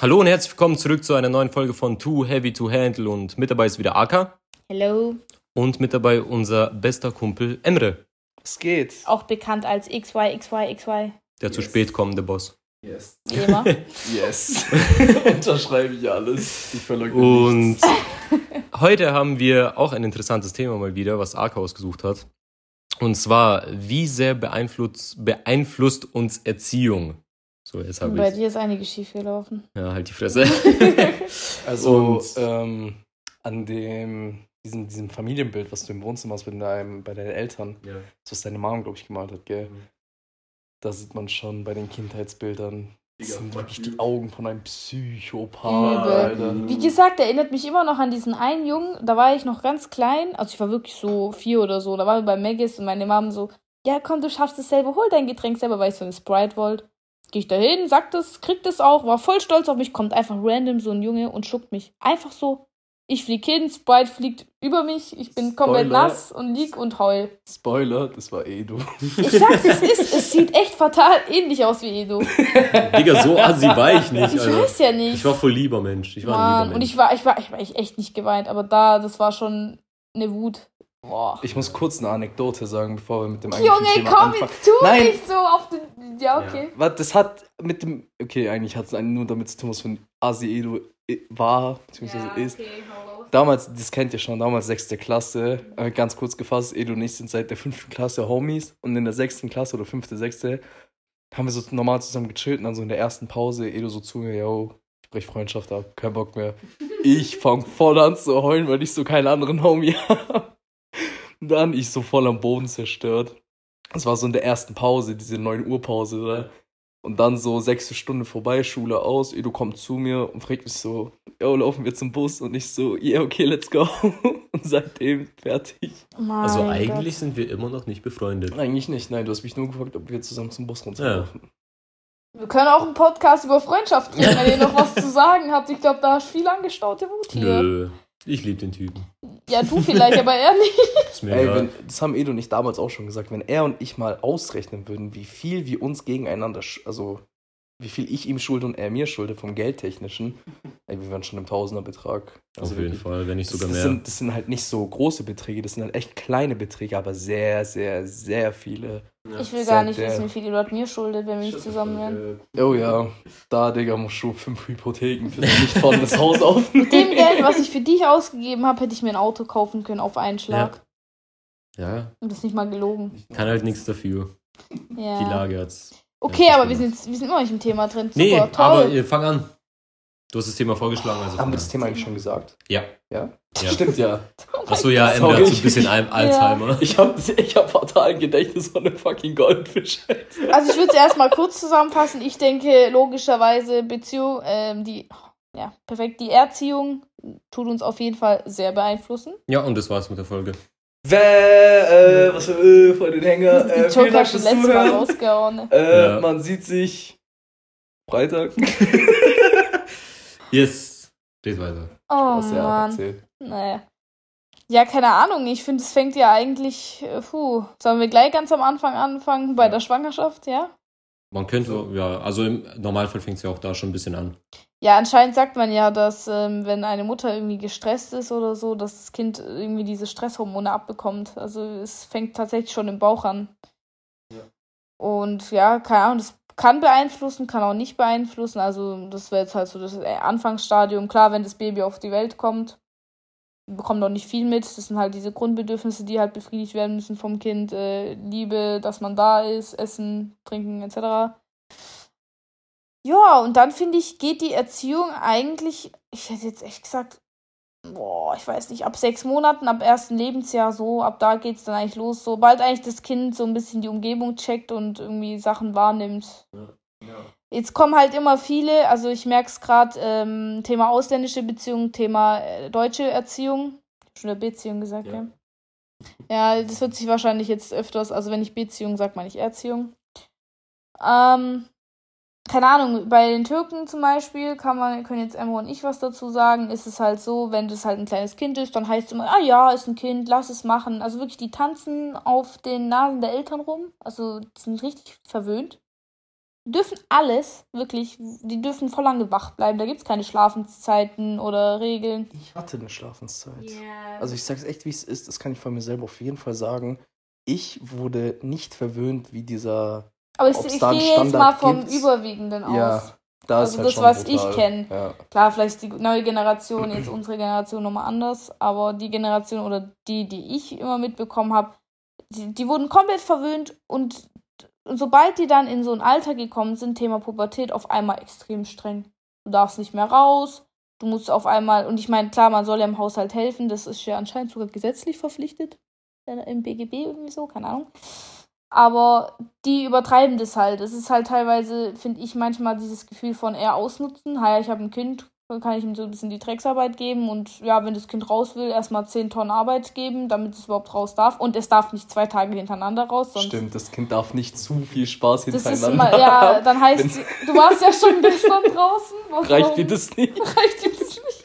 Hallo und herzlich willkommen zurück zu einer neuen Folge von Too Heavy to Handle und mit dabei ist wieder Aka Hello. und mit dabei unser bester Kumpel Emre, Es geht. Auch bekannt als XY, XY, XY. der zu Yes. spät kommende Boss. Yes. Immer. Yes. Unterschreibe ich alles. Ich verleugne Und nichts. heute haben wir auch ein interessantes Thema mal wieder, was Aka ausgesucht hat. Und zwar, wie sehr beeinflusst, beeinflusst uns Erziehung? So, jetzt habe Bei ich. dir ist einiges schief gelaufen. Ja, halt die Fresse. Also, Und- ähm, an dem, diesem, diesem Familienbild, was du im Wohnzimmer hast bei, deinem, bei deinen Eltern, ja. das was deine Mom, glaube ich, gemalt hat, gell? Mhm. Da sieht man schon bei den Kindheitsbildern, das sind wirklich die Augen von einem Psychopath, Übel. Alter. Wie gesagt, erinnert mich immer noch an diesen einen Jungen. Da war ich noch ganz klein. Also ich war wirklich so vier oder so. Da waren wir bei Maggis und meine Mom so, ja komm, du schaffst es selber, hol dein Getränk selber, weil ich so eine Sprite wollte. Geh ich da hin, sag das, krieg das auch, war voll stolz auf mich, kommt einfach random so ein Junge und schuckt mich. Einfach so. Ich flieg hin, Sprite fliegt über mich, ich bin komplett Spoiler. nass und lieg und heul. Spoiler, das war du. Ich sag's, es ist, es sieht echt fatal ähnlich aus wie Edo. Digga, so assi war ich nicht. Ich Alter. weiß ja nicht. Ich war voll lieber Mensch. Ich war ein Mann, lieber und Mensch. ich war, ich war, ich war echt nicht geweint, aber da, das war schon eine Wut. Boah. Ich muss kurz eine Anekdote sagen, bevor wir mit dem eigentlichen Junge, Thema komm, anfangen. jetzt tu Nein. nicht so auf den. Ja, okay. Was, das hat mit dem. Okay, eigentlich hat es nur damit zu tun, was für ein Asi Edo i- war, beziehungsweise ist. Damals, das kennt ihr schon, damals sechste Klasse. Äh, ganz kurz gefasst, Edo und ich sind seit der fünften Klasse Homies und in der sechsten Klasse oder fünfte, sechste haben wir so normal zusammen gechillt und dann so in der ersten Pause Edo so zu mir, yo, ich brech Freundschaft ab, kein Bock mehr. Ich fang voll an zu heulen, weil ich so keinen anderen Homie habe. Dann ich so voll am Boden zerstört. Das war so in der ersten Pause, diese 9 Uhr Pause, oder? Und dann so sechste Stunde vorbei, Schule aus, Edo kommt zu mir und fragt mich so, yo, laufen wir zum Bus? Und ich so, yeah, okay, let's go. Und seitdem fertig. Mein Also Gott. eigentlich sind wir immer noch nicht befreundet. Eigentlich nicht, nein, du hast mich nur gefragt, ob wir zusammen zum Bus runterlaufen. Wir können auch einen Podcast über Freundschaft drehen, wenn ihr noch was zu sagen habt. Ich glaube, da hast du viel angestaute Wut hier. Nö. Ich liebe den Typen. Ja, du vielleicht, aber er nicht. Ist mir Ey, wenn, das haben Edo und ich damals auch schon gesagt, wenn er und ich mal ausrechnen würden, wie viel wir uns gegeneinander, also wie viel ich ihm schulde und er mir schulde vom Geldtechnischen, ey, wir wären schon im Tausenderbetrag. Also Auf jeden wirklich. Fall, wenn nicht Das, sogar das, mehr. sind, das sind halt nicht so große Beträge, das sind halt echt kleine Beträge, aber sehr, sehr, sehr viele. Ich will gar nicht wissen, wie viel Leute mir schuldet, wenn wir nicht zusammen wären. Oh ja, da, Digga, musst du fünf Hypotheken für dein nicht vorhandenes Haus auf. Mit dem Geld, was ich für dich ausgegeben habe, hätte ich mir ein Auto kaufen können auf einen Schlag. Ja, Und das ist nicht mal gelogen. kann halt nichts dafür. Ja. Die Lage hat's. Okay, Ja, aber wir sind, wir sind immer nicht im Thema drin. Super, Nee, toll. aber äh, fang an. Du hast das Thema vorgeschlagen, also. Haben wir das. Thema eigentlich schon gesagt? Ja. Ja? Ja. Stimmt ja. Achso, ja, Sorry. hat so ein bisschen Al Alzheimer. Ich habe ich hab fatal ein Gedächtnis von einem fucking Goldfisch. Also ich würde es erstmal kurz zusammenfassen. Ich denke logischerweise Beziehung, ähm, die, ja, perfekt, die Erziehung tut uns auf jeden Fall sehr beeinflussen. Ja, und das war's mit der Folge. Wer, äh, was für, äh, von den Hänger, äh, vielen Dank schon fürs letztes Mal Zuhören. rausgehauen. Äh, Ja. Man sieht sich Freitag. Yes. Geht weiter. Oh Was ja Mann. Naja. Ja, keine Ahnung. Ich finde, es fängt ja eigentlich, äh, puh, sollen wir gleich ganz am Anfang anfangen bei Ja. der Schwangerschaft, ja? Man könnte, ja, also im Normalfall fängt es ja auch da schon ein bisschen an. Ja, anscheinend sagt man ja, dass ähm, wenn eine Mutter irgendwie gestresst ist oder so, dass das Kind irgendwie diese Stresshormone abbekommt. Also es fängt tatsächlich schon im Bauch an. Ja. Und ja, keine Ahnung, das kann beeinflussen, kann auch nicht beeinflussen. Also das wäre jetzt halt so das äh, Anfangsstadium. Klar, wenn das Baby auf die Welt kommt, bekommt noch nicht viel mit. Das sind halt diese Grundbedürfnisse, die halt befriedigt werden müssen vom Kind. Äh, Liebe, dass man da ist, Essen, Trinken etc. Ja, und dann finde ich, geht die Erziehung eigentlich, ich hätte jetzt echt gesagt, boah, ich weiß nicht, ab sechs Monaten, ab ersten Lebensjahr so, ab da geht es dann eigentlich los. Sobald eigentlich das Kind so ein bisschen die Umgebung checkt und irgendwie Sachen wahrnimmt. Jetzt kommen halt immer viele, also ich merke es gerade, ähm, Thema ausländische Beziehung, Thema äh, deutsche Erziehung. Ich schon eine Beziehung gesagt, Ja. ja. Ja, das wird sich wahrscheinlich jetzt öfters, also wenn ich Beziehung sage, meine ich Erziehung. Ähm, keine Ahnung, bei den Türken zum Beispiel kann man, können jetzt Emma und ich was dazu sagen, ist es halt so, wenn das halt ein kleines Kind ist, dann heißt es immer, ah ja, ist ein Kind, lass es machen. Also wirklich, die tanzen auf den Nasen der Eltern rum. Also sind richtig verwöhnt. Dürfen alles, wirklich, die dürfen voll lange wach bleiben. Da gibt es keine Schlafenszeiten oder Regeln. Ich hatte eine Schlafenszeit. Yeah. Also ich sag's echt, wie es ist, das kann ich von mir selber auf jeden Fall sagen. Ich wurde nicht verwöhnt wie dieser. Aber ich, ich gehe jetzt mal vom gibt. Überwiegenden aus. Ja, da also das, halt was brutal. ich kenne. Ja. Klar, vielleicht die neue Generation, jetzt unsere Generation nochmal anders, aber die Generation oder die, die ich immer mitbekommen habe, die, die wurden komplett verwöhnt und sobald die dann in so ein Alter gekommen sind, Thema Pubertät, auf einmal extrem streng. Du darfst nicht mehr raus, du musst auf einmal, und ich meine, klar, man soll ja im Haushalt helfen, das ist ja anscheinend sogar gesetzlich verpflichtet. Im BGB irgendwie so, keine Ahnung. Aber die übertreiben das halt. Es ist halt teilweise, finde ich, manchmal dieses Gefühl von eher ausnutzen. Ha, ich habe ein Kind, dann kann ich ihm so ein bisschen die Drecksarbeit geben und ja, wenn das Kind raus will, erstmal 10 Tonnen Arbeit geben, damit es überhaupt raus darf. Und es darf nicht zwei Tage hintereinander raus. Sonst Stimmt, das Kind darf nicht zu viel Spaß hintereinander immer, haben. Ja, dann heißt, du warst ja schon gestern draußen. Reicht dir das nicht? Reicht dir das nicht?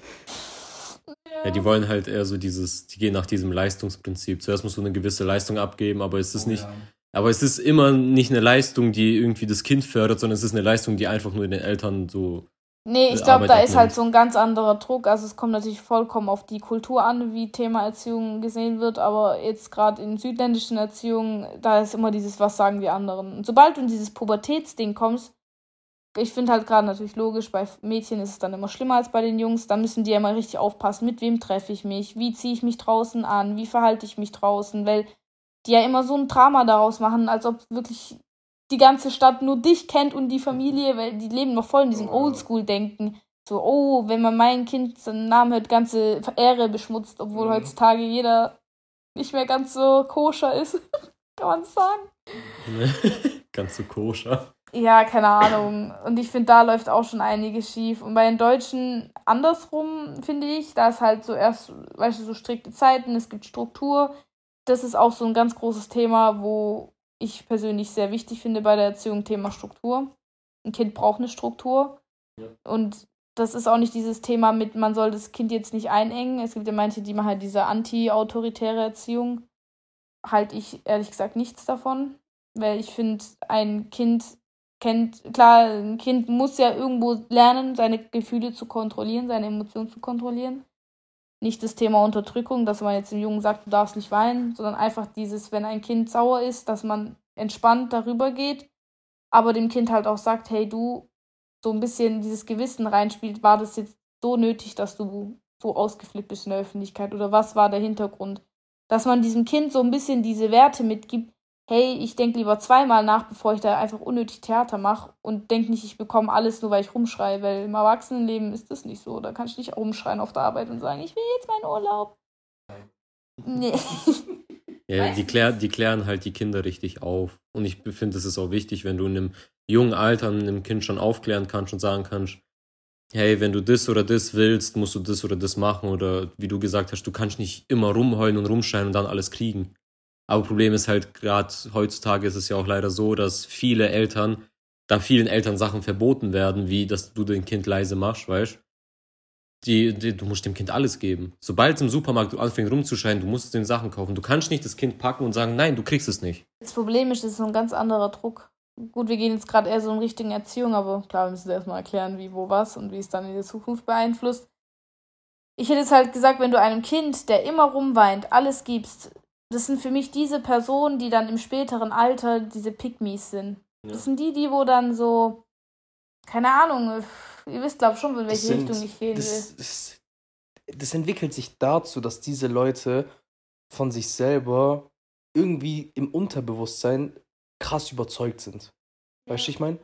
Ja, die wollen halt eher so dieses, die gehen nach diesem Leistungsprinzip. Zuerst musst du eine gewisse Leistung abgeben, aber es ist oh, nicht, ja. aber es ist immer nicht eine Leistung, die irgendwie das Kind fördert, sondern es ist eine Leistung, die einfach nur den Eltern so Nee, ich glaube, da ist halt so ein ganz anderer Druck. Also es kommt natürlich vollkommen auf die Kultur an, wie Thema Erziehung gesehen wird, aber jetzt gerade in südländischen Erziehungen, da ist immer dieses, was sagen die anderen. Und sobald du in dieses Pubertätsding kommst, ich finde halt gerade natürlich logisch, bei Mädchen ist es dann immer schlimmer als bei den Jungs, da müssen die ja mal richtig aufpassen, mit wem treffe ich mich, wie ziehe ich mich draußen an, wie verhalte ich mich draußen, weil die ja immer so ein Drama daraus machen, als ob wirklich die ganze Stadt nur dich kennt und die Familie, weil die leben noch voll in diesem Oldschool-Denken. So, oh, wenn man mein Kind seinen Namen hört, ganze Ehre beschmutzt, obwohl mhm. heutzutage jeder nicht mehr ganz so koscher ist. Kann man sagen? ganz so koscher. Ja, keine Ahnung. Und ich finde, da läuft auch schon einiges schief. Und bei den Deutschen andersrum, finde ich, da ist halt so erst, weißt du, so strikte Zeiten, es gibt Struktur. Das ist auch so ein ganz großes Thema, wo ich persönlich sehr wichtig finde bei der Erziehung, Thema Struktur. Ein Kind braucht eine Struktur. Ja. Und das ist auch nicht dieses Thema mit, man soll das Kind jetzt nicht einengen. Es gibt ja manche, die machen halt diese anti-autoritäre Erziehung. Halte ich ehrlich gesagt nichts davon. Weil ich finde, ein Kind kennt, klar, ein Kind muss ja irgendwo lernen, seine Gefühle zu kontrollieren, seine Emotionen zu kontrollieren nicht das Thema Unterdrückung, dass man jetzt dem Jungen sagt, du darfst nicht weinen, sondern einfach dieses, wenn ein Kind sauer ist, dass man entspannt darüber geht, aber dem Kind halt auch sagt, hey du, so ein bisschen dieses Gewissen reinspielt, war das jetzt so nötig, dass du so ausgeflippt bist in der Öffentlichkeit oder was war der Hintergrund? Dass man diesem Kind so ein bisschen diese Werte mitgibt, hey, ich denke lieber zweimal nach, bevor ich da einfach unnötig Theater mache und denke nicht, ich bekomme alles nur, weil ich rumschreie, weil im Erwachsenenleben ist das nicht so. Da kann ich nicht rumschreien auf der Arbeit und sagen, ich will jetzt meinen Urlaub. Nee. Ja, die, klär, die klären halt die Kinder richtig auf. Und ich finde, es ist auch wichtig, wenn du in einem jungen Alter einem Kind schon aufklären kannst und sagen kannst, hey, wenn du das oder das willst, musst du das oder das machen. Oder wie du gesagt hast, du kannst nicht immer rumheulen und rumschreien und dann alles kriegen. Aber Problem ist halt, gerade heutzutage ist es ja auch leider so, dass viele Eltern, da vielen Eltern Sachen verboten werden, wie dass du dein Kind leise machst, weißt die, die, du musst dem Kind alles geben. Sobald es im Supermarkt anfängt rumzuscheinen, du musst den Sachen kaufen. Du kannst nicht das Kind packen und sagen, nein, du kriegst es nicht. Das Problem ist, es ist so ein ganz anderer Druck. Gut, wir gehen jetzt gerade eher so in Richtung Erziehung, aber klar, wir müssen erstmal erklären, wie, wo, was und wie es dann in der Zukunft beeinflusst. Ich hätte jetzt halt gesagt, wenn du einem Kind, der immer rumweint, alles gibst, das sind für mich diese Personen, die dann im späteren Alter diese Pygmies sind. Ja. Das sind die, die wo dann so, keine Ahnung, ihr wisst glaube schon, in welche sind, Richtung ich gehen das, will. Das, das entwickelt sich dazu, dass diese Leute von sich selber irgendwie im Unterbewusstsein krass überzeugt sind. Weißt du, ich meine?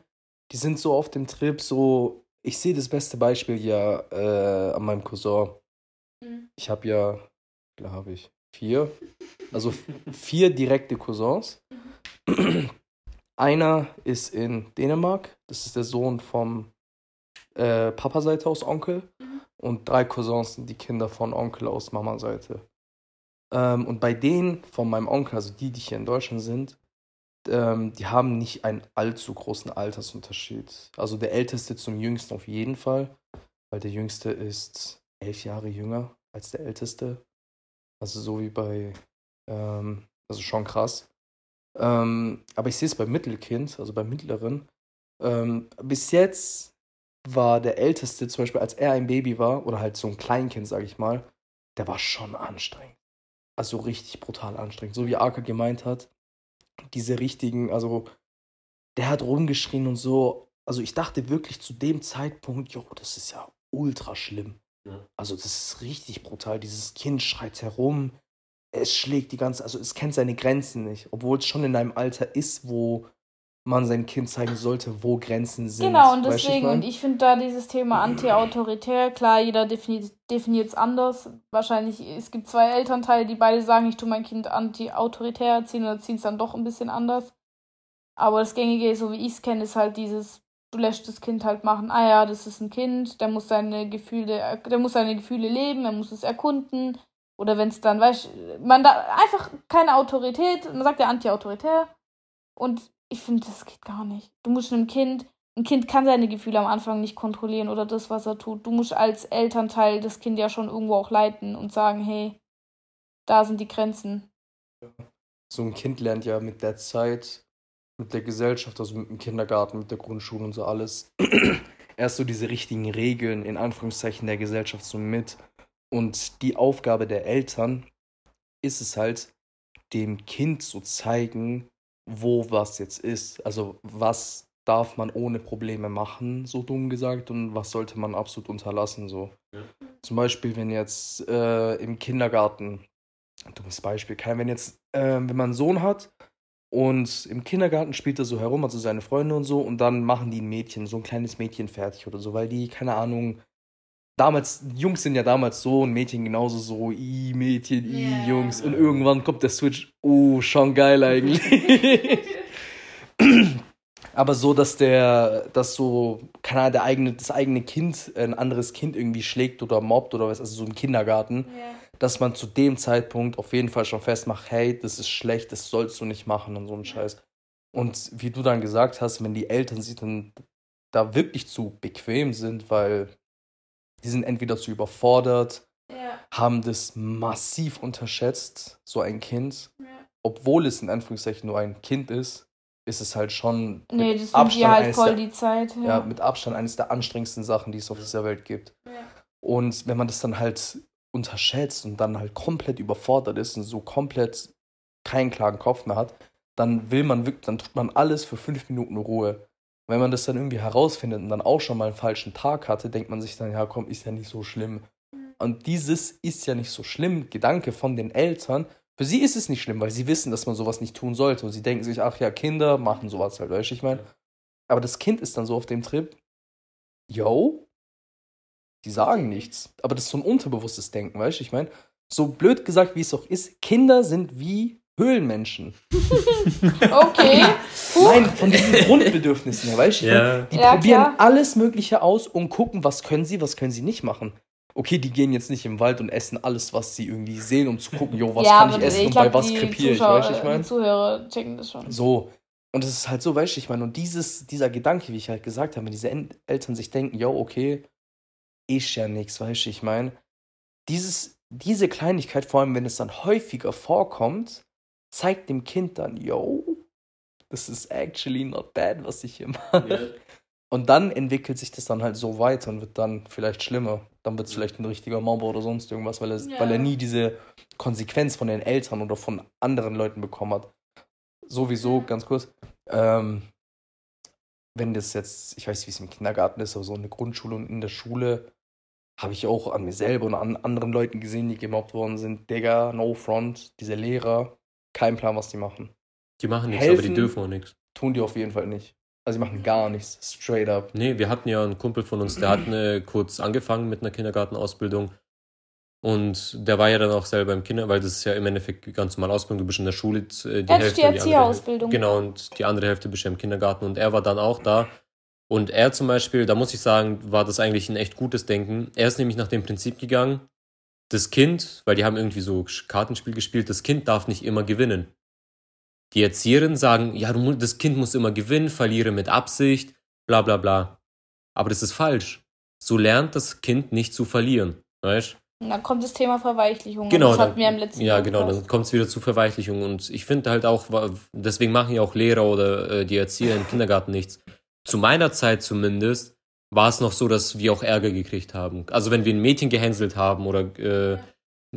Die sind so auf dem Trip, so. Ich sehe das beste Beispiel ja äh, an meinem Cousin. Mhm. Ich habe ja, klar habe ich, vier, also vier direkte Cousins. Einer ist in Dänemark, das ist der Sohn vom äh, Papa-Seite aus Onkel. Und drei Cousins sind die Kinder von Onkel aus Mama-Seite. Ähm, und bei denen von meinem Onkel, also die, die hier in Deutschland sind, ähm, die haben nicht einen allzu großen Altersunterschied. Also der Älteste zum Jüngsten auf jeden Fall, weil der Jüngste ist elf Jahre jünger als der Älteste. Also so wie bei, ähm, also schon krass. Ähm, aber ich sehe es beim Mittelkind, also beim Mittleren, Ähm, bis jetzt war der Älteste, zum Beispiel als er ein Baby war, oder halt so ein Kleinkind, sag ich mal, der war schon anstrengend. Also richtig brutal anstrengend. So wie Arka gemeint hat, diese richtigen, also der hat rumgeschrien und so. Also ich dachte wirklich zu dem Zeitpunkt, jo, das ist ja ultra schlimm. Ja. Also das ist richtig brutal. Dieses Kind schreit herum, es schlägt die ganze, also es kennt seine Grenzen nicht, obwohl es schon in einem Alter ist, wo man seinem Kind zeigen sollte, wo Grenzen sind. Genau, und deswegen, ich und ich finde da dieses Thema anti-autoritär, klar, jeder definiert es anders. Wahrscheinlich, es gibt zwei Elternteile, die beide sagen, ich tue mein Kind anti-autoritär erziehen oder ziehen es dann doch ein bisschen anders. Aber das Gängige, so wie ich es kenne, ist halt dieses, du lässt das Kind halt machen, ah ja, das ist ein Kind, der muss seine Gefühle, der muss seine Gefühle leben, er muss es erkunden. Oder wenn es dann, weißt man da einfach keine Autorität, man sagt ja anti-autoritär. Und ich finde, das geht gar nicht. Du musst einem Kind, ein Kind kann seine Gefühle am Anfang nicht kontrollieren oder das, was er tut. Du musst als Elternteil das Kind ja schon irgendwo auch leiten und sagen, hey, da sind die Grenzen. So ein Kind lernt ja mit der Zeit, mit der Gesellschaft, also mit dem Kindergarten, mit der Grundschule und so alles, erst so diese richtigen Regeln in Anführungszeichen der Gesellschaft so mit. Und die Aufgabe der Eltern ist es halt, dem Kind zu zeigen, wo was jetzt ist. Also was darf man ohne Probleme machen, so dumm gesagt, und was sollte man absolut unterlassen. So. Ja. Zum Beispiel, wenn jetzt äh, im Kindergarten, dummes Beispiel, kein, wenn jetzt, äh, wenn man einen Sohn hat und im Kindergarten spielt er so herum, also seine Freunde und so, und dann machen die ein Mädchen, so ein kleines Mädchen fertig oder so, weil die, keine Ahnung, damals, Jungs sind ja damals so und Mädchen genauso so, i Mädchen, i yeah. Jungs. Und irgendwann kommt der Switch, oh, schon geil eigentlich. Aber so, dass der, dass so, keine Ahnung, der eigene, das eigene Kind ein anderes Kind irgendwie schlägt oder mobbt oder was, also so im Kindergarten, yeah. Dass man zu dem Zeitpunkt auf jeden Fall schon festmacht, hey, das ist schlecht, das sollst du nicht machen und so ein Scheiß. Und wie du dann gesagt hast, wenn die Eltern sich dann da wirklich zu bequem sind, weil die sind entweder zu überfordert, ja. haben das massiv unterschätzt, so ein Kind. Ja. Obwohl es in Anführungszeichen nur ein Kind ist, ist es halt schon nee, das Abstand halt voll der, die Zeit. Ja. ja. mit Abstand eines der anstrengendsten Sachen, die es auf dieser Welt gibt. Und wenn man das dann halt unterschätzt und dann halt komplett überfordert ist und so komplett keinen klaren Kopf mehr hat, dann will man wirklich, dann tut man alles für fünf Minuten Ruhe wenn man das dann irgendwie herausfindet und dann auch schon mal einen falschen Tag hatte, denkt man sich dann, ja komm, ist ja nicht so schlimm. Mhm. Und dieses ist ja nicht so schlimm, Gedanke von den Eltern, für sie ist es nicht schlimm, weil sie wissen, dass man sowas nicht tun sollte. Und sie denken sich, ach ja, Kinder machen sowas halt, weißt du, ich meine. Aber das Kind ist dann so auf dem Trip, yo, die sagen nichts. Aber das ist so ein unterbewusstes Denken, weißt du, ich meine. So blöd gesagt, wie es auch ist, Kinder sind wie Höhlenmenschen. okay. Nein, von diesen Grundbedürfnissen her, weißt du? Ja. Die ja, probieren klar. alles Mögliche aus und gucken, was können sie, was können sie nicht machen. Okay, die gehen jetzt nicht im Wald und essen alles, was sie irgendwie sehen, um zu gucken, jo, was ja, kann ich essen ich und bei was krepiere ich, weißt du, ich meine? Die Zuhörer checken das schon. So. Und es ist halt so, weißt du, ich meine, und dieses, dieser Gedanke, wie ich halt gesagt habe, wenn diese Eltern sich denken, jo, okay, ist ja nichts, weißt du, ich meine, dieses, diese Kleinigkeit, vor allem wenn es dann häufiger vorkommt, zeigt dem Kind dann, yo, this is actually not bad, was ich hier mache. Yeah. Und dann entwickelt sich das dann halt so weiter und wird dann vielleicht schlimmer. Dann wird es vielleicht ein richtiger Mobber oder sonst irgendwas, weil er, yeah. weil er nie diese Konsequenz von den Eltern oder von anderen Leuten bekommen hat. Sowieso, ganz kurz, ähm, wenn das jetzt, ich weiß nicht, wie es im Kindergarten ist, aber so eine Grundschule und in der Schule habe ich auch an mir selber und an anderen Leuten gesehen, die gemobbt worden sind. Digga, no front, diese Lehrer, kein Plan, was die machen. Die machen nichts, aber die dürfen auch nichts. Tun die auf jeden Fall nicht. Also die machen gar nichts, straight up. Nee, wir hatten ja einen Kumpel von uns, der hat eine, kurz angefangen mit einer Kindergartenausbildung. Und der war ja dann auch selber im Kinder, weil das ist ja im Endeffekt ganz normal Ausbildung. Du bist in der Schule, äh, die Hälfte. Die Erzieherausbildung. Genau, und die andere Hälfte bist du im Kindergarten. Und er war dann auch da. Und er zum Beispiel, da muss ich sagen, war das eigentlich ein echt gutes Denken. Er ist nämlich nach dem Prinzip gegangen, das Kind, weil die haben irgendwie so Kartenspiel gespielt, das Kind darf nicht immer gewinnen. Die Erzieherinnen sagen, ja, du, das Kind muss immer gewinnen, verliere mit Absicht, bla bla bla. Aber das ist falsch. So lernt das Kind nicht zu verlieren. Weißt dann kommt das Thema Verweichlichung. Genau. Das hatten wir im letzten Ja, genau, dann kommt es wieder zu Verweichlichung. Und ich finde halt auch, deswegen machen ja auch Lehrer oder äh, die Erzieher im Kindergarten nichts. Zu meiner Zeit zumindest, war es noch so, dass wir auch Ärger gekriegt haben. Also wenn wir ein Mädchen gehänselt haben oder äh,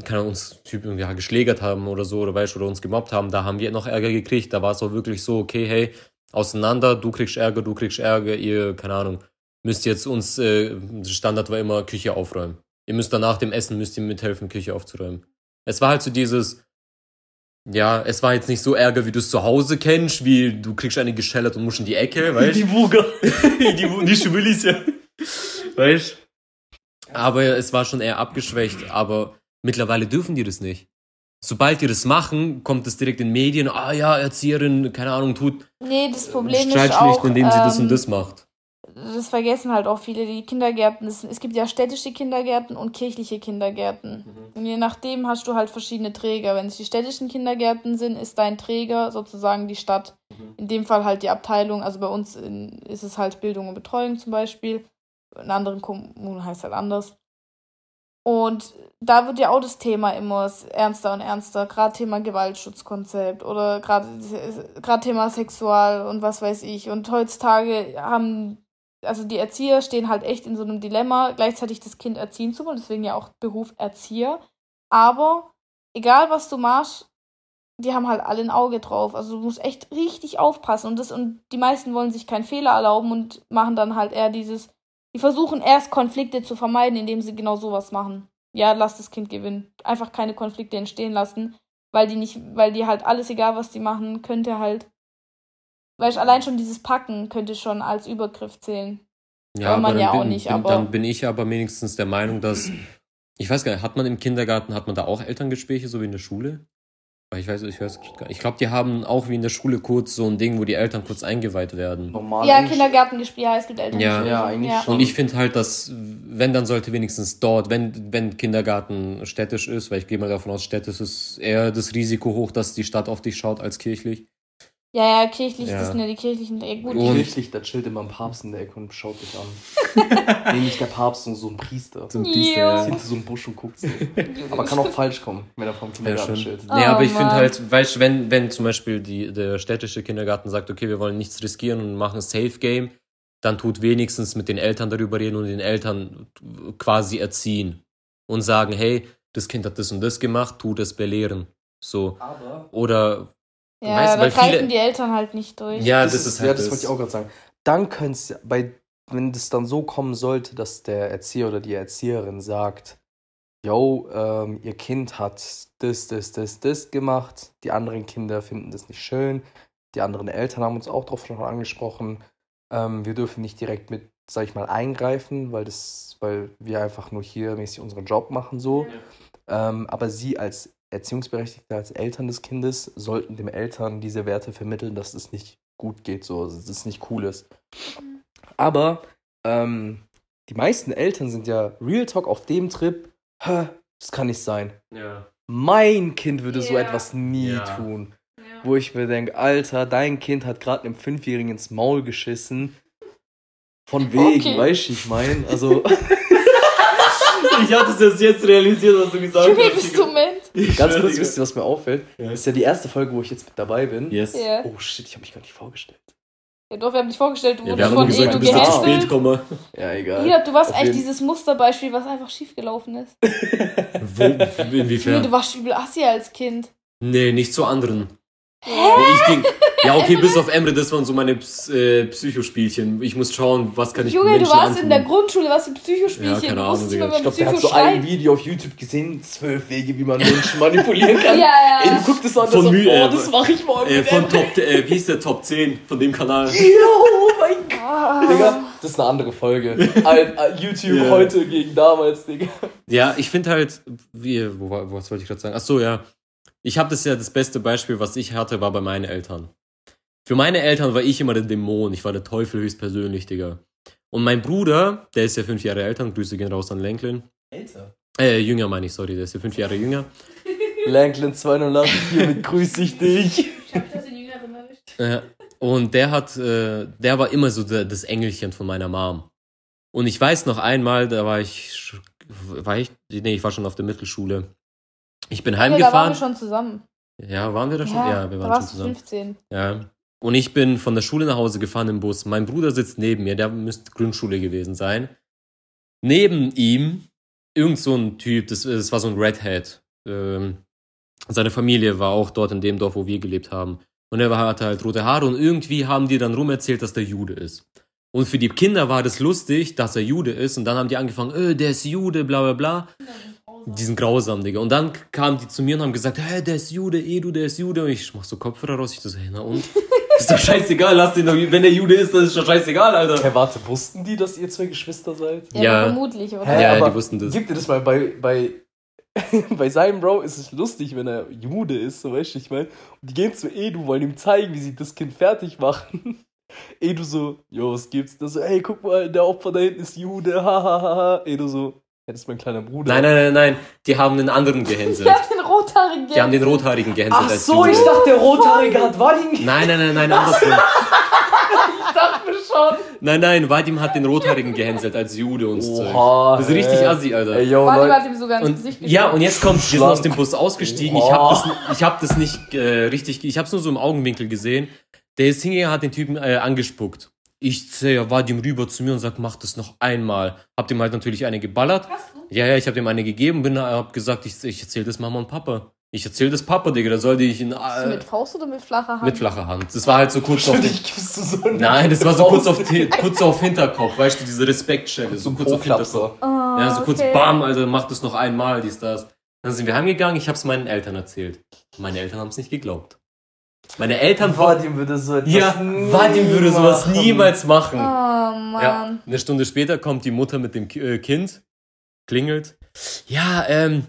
kann uns Typ irgendwie geschlägert haben oder so oder weißt oder uns gemobbt haben, da haben wir noch Ärger gekriegt. Da war es auch wirklich so, okay, hey, auseinander, du kriegst Ärger, du kriegst Ärger, ihr, keine Ahnung, müsst jetzt uns, äh, Standard war immer Küche aufräumen. Ihr müsst danach dem Essen, müsst ihr mithelfen, Küche aufzuräumen. Es war halt so dieses, ja, es war jetzt nicht so Ärger, wie du es zu Hause kennst, wie du kriegst eine geschellert und musst in die Ecke, weißt Die Wuga. die, die Schwillis, ja. Weißt Aber es war schon eher abgeschwächt, aber mittlerweile dürfen die das nicht. Sobald die das machen, kommt es direkt in Medien, ah ja, Erzieherin, keine Ahnung, tut. Nee, das Problem ist auch, indem sie das und ähm, das macht das vergessen halt auch viele, die Kindergärten, es, es gibt ja städtische Kindergärten und kirchliche Kindergärten. Mhm. Und je nachdem hast du halt verschiedene Träger. Wenn es die städtischen Kindergärten sind, ist dein Träger sozusagen die Stadt. Mhm. In dem Fall halt die Abteilung, also bei uns in, ist es halt Bildung und Betreuung zum Beispiel. In anderen Kommunen heißt es halt anders. Und da wird ja auch das Thema immer ernster und ernster, gerade Thema Gewaltschutzkonzept oder gerade Thema Sexual und was weiß ich. Und heutzutage haben also die Erzieher stehen halt echt in so einem Dilemma, gleichzeitig das Kind erziehen zu wollen, deswegen ja auch Beruf Erzieher. Aber egal was du machst, die haben halt alle ein Auge drauf. Also du musst echt richtig aufpassen. Und das, und die meisten wollen sich keinen Fehler erlauben und machen dann halt eher dieses, die versuchen erst Konflikte zu vermeiden, indem sie genau sowas machen. Ja, lass das Kind gewinnen. Einfach keine Konflikte entstehen lassen, weil die nicht, weil die halt alles, egal was die machen, könnte halt weil allein schon dieses Packen könnte schon als Übergriff zählen. Ja, man ja bin, auch nicht. Bin, aber dann bin ich aber wenigstens der Meinung, dass ich weiß gar nicht, hat man im Kindergarten, hat man da auch Elterngespräche, so wie in der Schule? Ich weiß, ich weiß gar nicht. Ich glaube, die haben auch wie in der Schule kurz so ein Ding, wo die Eltern kurz eingeweiht werden. Normal ja, Kindergartengespräche, ja, es gibt Elterngespräche. Ja, ja eigentlich ja. schon. Und ich finde halt, dass, wenn, dann sollte wenigstens dort, wenn, wenn Kindergarten städtisch ist, weil ich gehe mal davon aus, städtisch ist eher das Risiko hoch, dass die Stadt auf dich schaut als kirchlich. Ja, ja, kirchlich, ja. das sind ja die kirchlichen. Ja, gut. Und kirchlich, da chillt immer ein Papst in der Ecke und schaut dich an. nee, nicht der Papst, sondern so ein Priester. So ein Priester, ja. Hinter so einem Busch und guckt so. Aber kann auch falsch kommen, wenn er vom Kindergarten ja, chillt. Oh, nee, aber ich finde halt, weißt du, wenn, wenn zum Beispiel die, der städtische Kindergarten sagt, okay, wir wollen nichts riskieren und machen ein Safe Game, dann tut wenigstens mit den Eltern darüber reden und den Eltern quasi erziehen. Und sagen, hey, das Kind hat das und das gemacht, tut es belehren. So. Aber Oder ja, weißt, da greifen viele... die Eltern halt nicht durch. Ja, das, das ist halt Ja, das, das wollte ich auch gerade sagen. Dann könnte es bei, wenn das dann so kommen sollte, dass der Erzieher oder die Erzieherin sagt, yo, ähm, ihr Kind hat das, das, das, das gemacht, die anderen Kinder finden das nicht schön, die anderen Eltern haben uns auch darauf schon angesprochen, ähm, wir dürfen nicht direkt mit, sag ich mal, eingreifen, weil das, weil wir einfach nur hier mäßig unseren Job machen so. Ja. Ähm, aber sie als Erziehungsberechtigte, als Eltern des Kindes, sollten dem Eltern diese Werte vermitteln, dass es nicht gut geht, so, dass es nicht cool ist. Aber ähm, die meisten Eltern sind ja Real Talk auf dem Trip, Hä, das kann nicht sein. Ja. Mein Kind würde yeah. so etwas nie ja. tun. Ja. Wo ich mir denke, Alter, dein Kind hat gerade einem Fünfjährigen ins Maul geschissen. Von wegen, okay. weißt du, ich meine? Also. ich hatte es erst jetzt realisiert, was du gesagt hast. Wie bist du Ganz kurz, wisst ihr, was mir auffällt? Ja. Das ist ja die erste Folge, wo ich jetzt mit dabei bin. Yes. Yeah. Oh shit, ich habe mich gar nicht vorgestellt. Ja, doch, wir haben dich vorgestellt, du ja, wurdest von gesagt, Edu du bist zu spät komme. Ja, egal. Ja, du warst eigentlich dieses Musterbeispiel, was einfach schiefgelaufen ist. Wo, inwiefern? Du warst übel assi als Kind. Nee, nicht zu anderen. Hä? Ich ging, ja, okay, bis auf Emre, das waren so meine äh, Psychospielchen. Ich muss schauen, was kann ich Junge, Menschen du warst antun. in der Grundschule, was für Psychospielchen. Ja, keine Ahnung, Digga. Ich glaube, der hat so ein Video auf YouTube gesehen, zwölf Wege, wie man Menschen manipulieren kann. ja, ja. Ey, du guckst das an, von das, mir, oh, das mach ich morgen. Äh, von Top, äh, wie ist der Top 10 von dem Kanal? Ja, oh mein Gott. Digga, das ist eine andere Folge. YouTube yeah. heute gegen damals, Digga. Ja, ich finde halt, wie, wo, was wollte ich gerade sagen? Ach so, ja. Ich habe das ja, das beste Beispiel, was ich hatte, war bei meinen Eltern. Für meine Eltern war ich immer der Dämon, ich war der Teufel höchstpersönlich, Digga. Und mein Bruder, der ist ja fünf Jahre älter, Grüße gehen raus an Lanklin. Älter? Äh, jünger meine ich, sorry, der ist ja fünf Jahre jünger. Lanklin 208, hiermit grüße ich dich. Ich hab das in Jüngeren erwischt. Äh, und der hat, äh, der war immer so der, das Engelchen von meiner Mom. Und ich weiß noch einmal, da war ich, war ich, nee, ich war schon auf der Mittelschule. Ich bin heimgefahren. Da waren wir schon zusammen. Ja, waren wir da schon? Ja, ja wir waren schon zusammen. 15. Ja. Und ich bin von der Schule nach Hause gefahren im Bus. Mein Bruder sitzt neben mir, der müsste Grundschule gewesen sein. Neben ihm irgend so ein Typ, das, das war so ein Redhead. Ähm, seine Familie war auch dort in dem Dorf, wo wir gelebt haben. Und er hatte halt rote Haare und irgendwie haben die dann rumerzählt, dass der Jude ist. Und für die Kinder war das lustig, dass er Jude ist. Und dann haben die angefangen, öh, der ist Jude, bla bla bla. Die sind grausam, Digga. Und dann kamen die zu mir und haben gesagt, hä, der ist Jude, Edu, der ist Jude. Und ich mach so Kopfhörer raus. Ich so, hey, na und? ist doch scheißegal, lass den doch, wenn der Jude ist, dann ist doch scheißegal, Alter. Hey, warte, wussten die, dass ihr zwei Geschwister seid? Ja, Ja. vermutlich, oder? Hä, Ja, aber die wussten das. Gib dir das mal bei, bei, bei seinem Bro ist es lustig, wenn er Jude ist, so weißt du, ich meine. Und die gehen zu Edu, wollen ihm zeigen, wie sie das Kind fertig machen. Edu so, jo, was gibt's? Das so, ey, guck mal, der Opfer da hinten ist Jude, hahaha. Edu so, ja, das ist mein kleiner Bruder. Nein, nein, nein, nein. Die haben den anderen gehänselt. Der hat den rothaarigen Die haben den Rothaarigen gehänselt Ach als so, ich dachte, der Rothaarige hat Vadim. Nein, nein, nein, nein, andersrum. Ich dachte mir schon. Nein, nein, Vadim hat den Rothaarigen gehänselt als Jude und so. Das ist richtig assi, Alter. Ey, yo, Warte, Leute. hat ihm sogar ins Und, Gesicht ja, und jetzt kommt, wir sind aus dem Bus ausgestiegen. Ich habe das, ich hab das nicht äh, richtig, ich habe es nur so im Augenwinkel gesehen. Der ist hingegangen, hat den Typen äh, angespuckt. Ich zähle Vadim rüber zu mir und sag, mach das noch einmal. Hab dem halt natürlich eine geballert. Ja, ja, ich habe dem eine gegeben, bin, hab gesagt, ich, ich erzähle das Mama und Papa. Ich erzähle das Papa, Digga, da sollte ich in, äh, Mit Faust oder mit flacher Hand? mit flacher Hand. Das war halt so kurz auf den, Natürlich gibst du so eine Nein, das war so kurz auf, kurz auf Hinterkopf, weißt du, diese Respektstelle. So kurz auf Hinterkopf. Ah, Ja, so kurz okay. bam, Alter, mach das noch einmal, dies, das. Dann sind wir heimgegangen, ich hab's meinen Eltern erzählt. Meine Eltern haben es nicht geglaubt. Meine Eltern Vadim würde so etwas Ja, nie Vadim würde sowas machen. niemals machen. Oh, Mann. Ja, eine Stunde später kommt die Mutter mit dem äh, Kind, klingelt. Ja, ähm,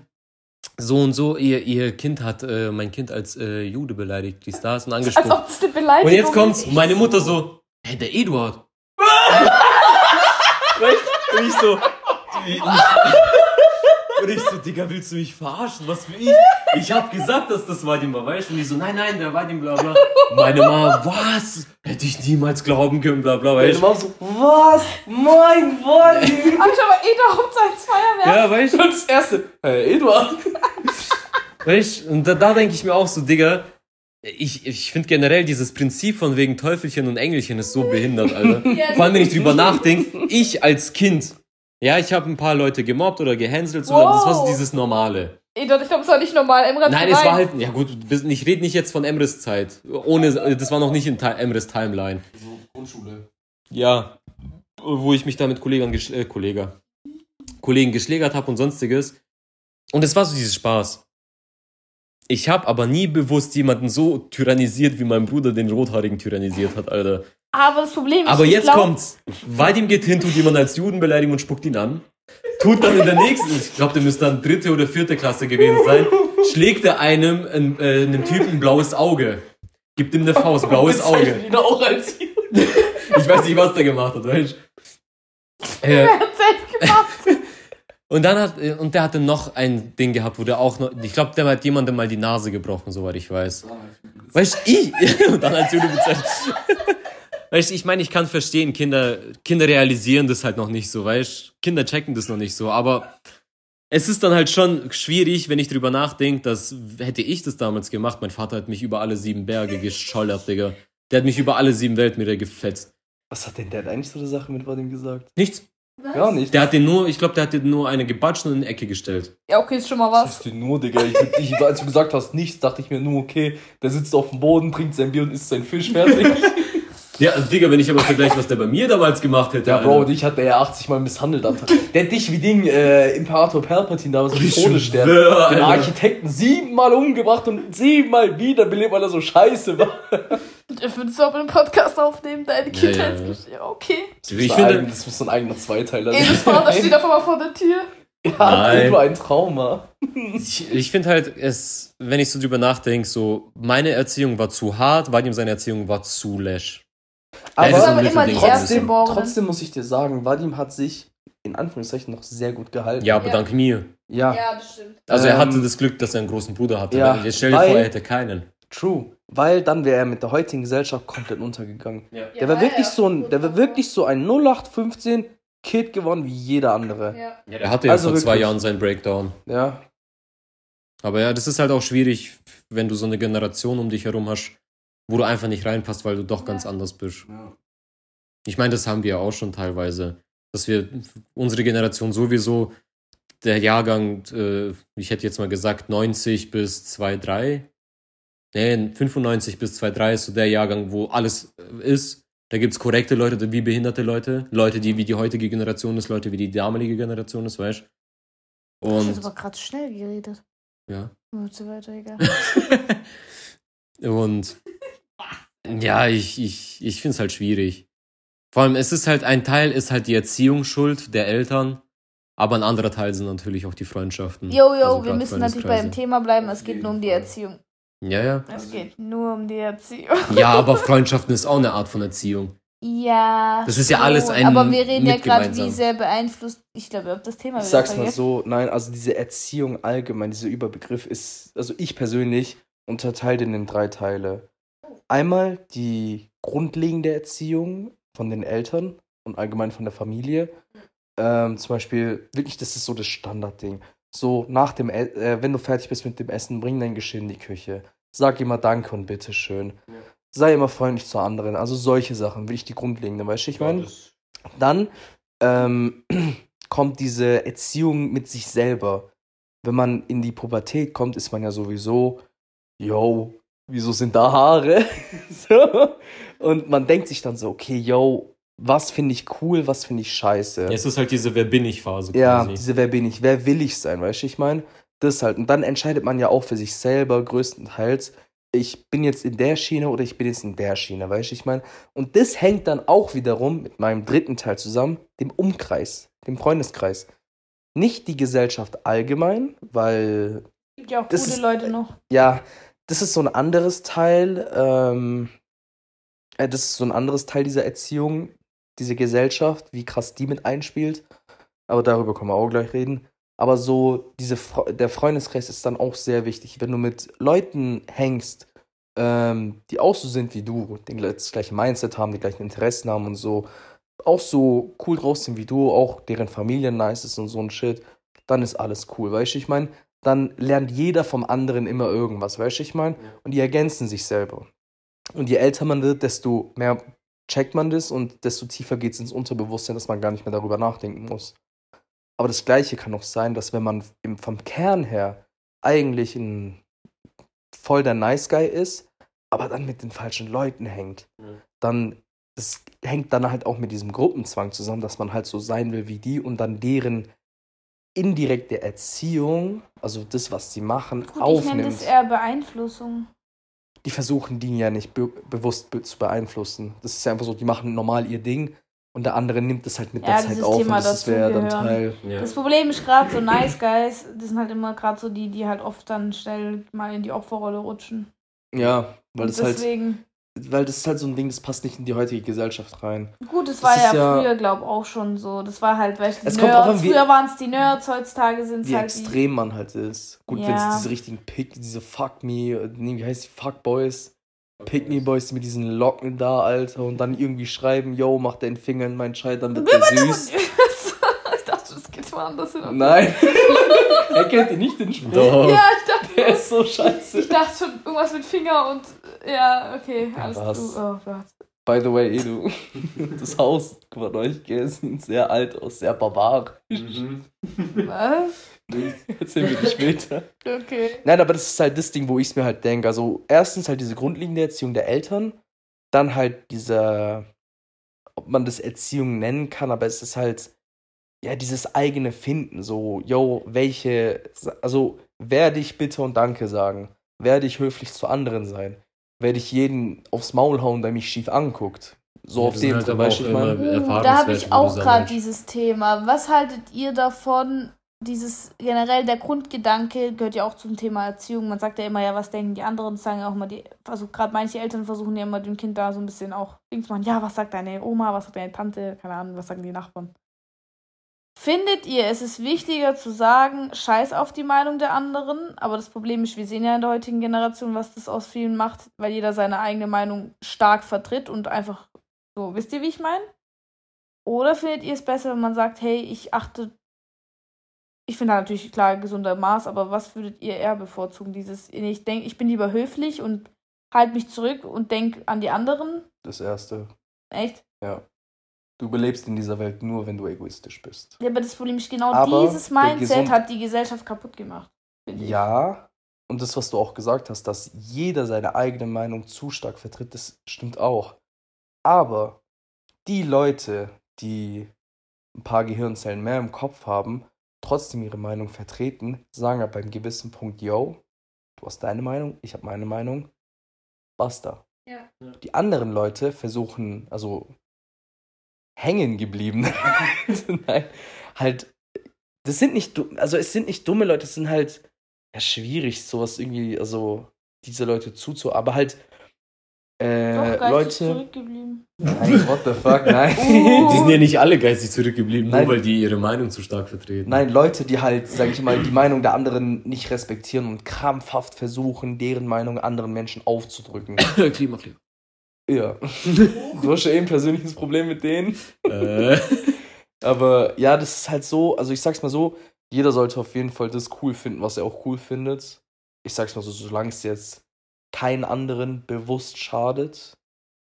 so und so, ihr, ihr Kind hat äh, mein Kind als äh, Jude beleidigt, dies, das und Als angesprochen. ob das eine Beleidigung Und jetzt kommt's, ist. meine Mutter so, hey, der Eduard. weißt du, und ich so, die- und ich so, Digga, willst du mich verarschen? Was für ich? Ich hab gesagt, dass das Vadim war, weißt du? Und die so, nein, nein, der Vadim, bla bla. Meine Mama, was? Hätte ich niemals glauben können, bla bla, Meine weißt du? Mama so, was? Mein Vadim? Hab ich aber eh doch ins Feuerwehr. Ja, weißt du? Und das erste, hey, Eduard. Weißt du? Und da, da denke ich mir auch so, Digga, ich, ich finde generell dieses Prinzip von wegen Teufelchen und Engelchen ist so behindert, Alter. Ja, Vor allem, wenn ich drüber nachdenke, ich als Kind, ja, ich habe ein paar Leute gemobbt oder gehänselt, so, Wow. das war so dieses Normale. Eh, doch, ich glaube, es war nicht normal. Emre Nein, es war halt, ja gut, ich rede nicht jetzt von Emres Zeit. Ohne, das war noch nicht in Emres Timeline. So, Grundschule. Ja, wo ich mich da mit Kollegen, äh, Kollege, Kollegen geschlägert habe und sonstiges. Und es war so dieses Spaß. Ich habe aber nie bewusst jemanden so tyrannisiert, wie mein Bruder den Rothaarigen tyrannisiert hat, Alter. Aber das Problem ist, Aber jetzt glaub, kommt's. Vadim geht hin, tut jemanden als Juden beleidigen und spuckt ihn an. Tut dann in der nächsten, ich glaube, der müsste dann dritte oder vierte Klasse gewesen sein, schlägt er einem, einem, äh, einem Typen ein blaues Auge. Gibt ihm eine Faust, blaues Auge. Ihn auch als Jude. Ich weiß nicht, was der gemacht hat, weißt du? Äh, Er gemacht. und dann hat, äh, und der hatte noch ein Ding gehabt, wo der auch noch, ich glaube, der hat jemandem mal die Nase gebrochen, soweit ich weiß. Weißt du, ich, und dann als Jude bezeichnet. Weißt du, ich meine, ich kann verstehen, Kinder, Kinder realisieren das halt noch nicht so, weißt du? Kinder checken das noch nicht so, aber es ist dann halt schon schwierig, wenn ich drüber nachdenke, dass hätte ich das damals gemacht, mein Vater hat mich über alle sieben Berge geschollert, Digga. Der hat mich über alle sieben Weltmeere gefetzt. Was hat denn der eigentlich so eine Sache mit Vadim gesagt? Nichts. Gar nicht. Der hat den nur, ich glaube, der hat den nur eine gebatscht und in die Ecke gestellt. Ja, okay, ist schon mal Was was. ist nur, Digga? Ich, ich, als du gesagt hast, nichts, dachte ich mir nur, okay, der sitzt auf dem Boden, trinkt sein Bier und isst seinen Fisch fertig. Ja, also, Digga, wenn ich aber vergleiche, was der bei mir damals gemacht hätte. Ja, Bro, Alter. dich hat der ja 80 Mal misshandelt, Alter. Der hat dich wie Ding, äh, Imperator Palpatine damals mit Ich Todesstern. Den Alter. Architekten siebenmal umgebracht und siebenmal wiederbelebt, weil er so scheiße war. Würdest du auch einen Podcast aufnehmen, deine Ja, ja, Kindheitsgeschichte? Ja, okay. Ich das, finde, ein, das muss so ein eigener Zweiteiler Ey, das Vater steht auf einmal vor der Tür. Ja, Nein. nur ein Trauma. ich, ich finde halt, es, wenn ich so drüber nachdenke, so, meine Erziehung war zu hart, Vadim seine Erziehung war zu lasch. Aber, aber immer die trotzdem, Erstgeborenen. trotzdem muss ich dir sagen, Vadim hat sich in Anführungszeichen noch sehr gut gehalten. Ja, aber dank mir. Ja, Ja, das stimmt. Also er Ähm, hatte das Glück, dass er einen großen Bruder hatte. ja, Jetzt stell dir vor, er hätte keinen. true. Weil dann wäre er mit der heutigen Gesellschaft komplett untergegangen. Ja. Der war wirklich so ein, der war wirklich so ein 0815 Kid geworden wie jeder andere. Ja. Ja, der hatte ja Also vor zwei wirklich. Jahren seinen Breakdown. Ja. Aber ja, das ist halt auch schwierig, wenn du so eine Generation um dich herum hast, wo du einfach nicht reinpasst, weil du doch ja. ganz anders bist. Ja. Ich meine, das haben wir auch schon teilweise, dass wir unsere Generation sowieso der Jahrgang, äh, ich hätte jetzt mal gesagt 90 bis 23, nee, 95 bis 23 ist so der Jahrgang, wo alles äh, ist. Da gibt es korrekte Leute wie behinderte Leute, Leute, die wie die heutige Generation ist, Leute wie die damalige Generation ist, weißt du? Und. Ich aber gerade schnell geredet. Ja. So weiter, egal. Und ja, ich, ich, ich finde es halt schwierig. Vor allem, es ist halt, ein Teil ist halt die Erziehung schuld der Eltern, aber ein anderer Teil sind natürlich auch die Freundschaften. Jo, jo, also wir müssen natürlich beim Thema bleiben, es geht nur um die Erziehung. Ja, ja. Es geht nur um die Erziehung. Ja, aber Freundschaften ist auch eine Art von Erziehung. Ja. Das ist ja alles ein. Aber wir reden ja gerade, wie sehr beeinflusst. Ich glaube, ob das Thema. Ich sag's mal so, nein, also diese Erziehung allgemein, dieser Überbegriff ist, also ich persönlich unterteile den in drei Teile. Einmal die grundlegende Erziehung von den Eltern und allgemein von der Familie. Ähm, zum Beispiel, wirklich, das ist so das Standardding. So, nach dem, äh, wenn du fertig bist mit dem Essen, bring dein Geschirr in die Küche. Sag immer Danke und bitteschön. Ja. Sei immer freundlich zu anderen. Also solche Sachen, wirklich die grundlegende, weißt du, ich meine? Dann ähm, kommt diese Erziehung mit sich selber. Wenn man in die Pubertät kommt, ist man ja sowieso, yo, wieso sind da Haare? so. Und man denkt sich dann so, okay, yo, was finde ich cool, was finde ich scheiße. Ja, es ist halt diese Wer bin ich Phase quasi. Ja, diese Wer bin ich, wer will ich sein, weißt du, ich meine? Das halt. Und dann entscheidet man ja auch für sich selber größtenteils, ich bin jetzt in der Schiene oder ich bin jetzt in der Schiene, weißt du, ich meine? Und das hängt dann auch wiederum mit meinem dritten Teil zusammen, dem Umkreis, dem Freundeskreis. Nicht die Gesellschaft allgemein, weil. Gibt ja auch gute ist, Leute noch. Ja, das ist so ein anderes Teil. Ähm, äh, das ist so ein anderes Teil dieser Erziehung, diese Gesellschaft, wie krass die mit einspielt. Aber darüber können wir auch gleich reden. Aber so, diese, der Freundeskreis ist dann auch sehr wichtig. Wenn du mit Leuten hängst, ähm, die auch so sind wie du, den, das gleiche Mindset haben, die gleichen Interessen haben und so, auch so cool draus sind wie du, auch deren Familien nice ist und so ein Shit, dann ist alles cool, weißt du, ich meine, dann lernt jeder vom anderen immer irgendwas, weißt du, ich meine, und die ergänzen sich selber. Und je älter man wird, desto mehr checkt man das und desto tiefer geht es ins Unterbewusstsein, dass man gar nicht mehr darüber nachdenken muss. Aber das Gleiche kann auch sein, dass wenn man vom Kern her eigentlich ein voll der Nice Guy ist, aber dann mit den falschen Leuten hängt, mhm. dann das hängt dann halt auch mit diesem Gruppenzwang zusammen, dass man halt so sein will wie die und dann deren indirekte Erziehung, also das, was sie machen, Gut, aufnimmt. Ich nenne das eher Beeinflussung die versuchen die ja nicht be bewusst be zu beeinflussen. Das ist ja einfach so, die machen normal ihr Ding und der andere nimmt es halt mit ja, der Zeit auf Thema, und das wäre dann Teil. Ja. Das Problem ist gerade so Nice Guys, das sind halt immer gerade so die, die halt oft dann schnell mal in die Opferrolle rutschen. Ja, weil und das halt deswegen halt weil das ist halt so ein Ding, das passt nicht in die heutige Gesellschaft rein. Gut, das, das war ja, ja früher, glaube ich, auch schon so. Das war halt, weil es Nerds, an, früher waren es die Nerds, heutzutage sind es halt. Wie extrem die... man halt ist. Gut, ja. wenn es diese richtigen Pick, diese Fuck Me, nee, wie heißt die Fuck Boys? Pick Me Boys mit diesen Locken da, Alter, und dann irgendwie schreiben, yo, mach deinen Finger in meinen Scheitel, dann wird der süß. ich dachte, das geht mal anders hin. Nein. er kennt ihn nicht, den Spruch. Doch. Ja, ich dachte. Der ist so scheiße. Ich dachte schon irgendwas mit Finger und ja, okay, alles Was? Oh Gott. By the way, Edu, das Haus von euch ist sehr alt aus, sehr barbarisch. Mhm. Was? Erzählen wir dir später. Okay. Nein, aber das ist halt das Ding, wo ich es mir halt denke. Also, erstens halt diese grundlegende Erziehung der Eltern, dann halt dieser, ob man das Erziehung nennen kann, aber es ist halt, ja, dieses eigene Finden. So, yo, welche, also, werde ich bitte und danke sagen? Werde ich höflich zu anderen sein? werde ich jeden aufs Maul hauen, der mich schief anguckt. So ja, auf dem halt ich meine. Uh, da habe ich auch gerade dieses Thema. Was haltet ihr davon? Dieses generell der Grundgedanke gehört ja auch zum Thema Erziehung. Man sagt ja immer, ja, was denken die anderen, sagen auch immer die, also gerade manche Eltern versuchen ja immer dem Kind da so ein bisschen auch Dings machen. Ja, was sagt deine Oma, was sagt deine Tante, keine Ahnung, was sagen die Nachbarn. Findet ihr, es ist wichtiger zu sagen, scheiß auf die Meinung der anderen? Aber das Problem ist, wir sehen ja in der heutigen Generation, was das aus vielen macht, weil jeder seine eigene Meinung stark vertritt und einfach so, wisst ihr, wie ich meine? Oder findet ihr es besser, wenn man sagt, hey, ich achte, ich finde natürlich klar gesunder Maß, aber was würdet ihr eher bevorzugen? Dieses, ich denke, ich bin lieber höflich und halt mich zurück und denk an die anderen. Das erste. Echt? Ja. Du überlebst in dieser Welt nur, wenn du egoistisch bist. Ja, aber das Problem ist, genau Aber dieses Mindset hat die Gesellschaft kaputt gemacht. finde ich. Ja, und das, was du auch gesagt hast, dass jeder seine eigene Meinung zu stark vertritt, das stimmt auch. Aber die Leute, die ein paar Gehirnzellen mehr im Kopf haben, trotzdem ihre Meinung vertreten, sagen ab einem gewissen Punkt, yo, du hast deine Meinung, ich habe meine Meinung, basta. Ja. Die anderen Leute versuchen, also hängen geblieben. Nein, halt, das sind nicht, also es sind nicht dumme Leute, es sind halt ja, schwierig, sowas irgendwie, also diese Leute zuzu, aber halt äh, Doch, geistig Leute. zurückgeblieben. Nein, what the fuck, nein. Oh. Die sind ja nicht alle geistig zurückgeblieben, Nein. nur weil die ihre Meinung zu stark vertreten. Nein, Leute, die halt, sag ich mal, die Meinung der anderen nicht respektieren und krampfhaft versuchen, deren Meinung anderen Menschen aufzudrücken. Klima, Klima. Ja. Du hast ja eh ein persönliches Problem mit denen. Äh, Aber ja, das ist halt so, also ich sag's mal so, jeder sollte auf jeden Fall das cool finden, was er auch cool findet. Ich sag's mal so, solange es jetzt keinen anderen bewusst schadet,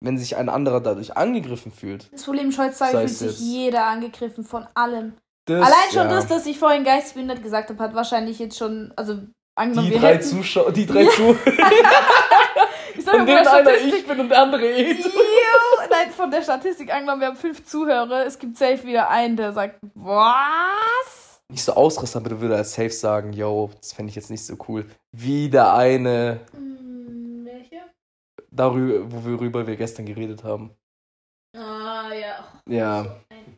wenn sich ein anderer dadurch angegriffen fühlt. Das Problem Sei fühlt sich jeder angegriffen von allem. Das, Allein schon ja. das, dass ich vorhin geistesbehindert gesagt habe, hat wahrscheinlich jetzt schon, also angenommen, Die wir drei hätten, Zuschauer, die drei Ja. Zuhörer, von von der denen einer Statistik, ich bin und der andere. Yo, nein, von der Statistik angenommen, wir haben fünf Zuhörer, es gibt safe wieder einen, der sagt, was? Nicht so ausrissen, aber du würdest safe sagen, yo, das fände ich jetzt nicht so cool. Wie der eine Hm, welche? darüber, worüber wir gestern geredet haben. Ah, ja. Ja,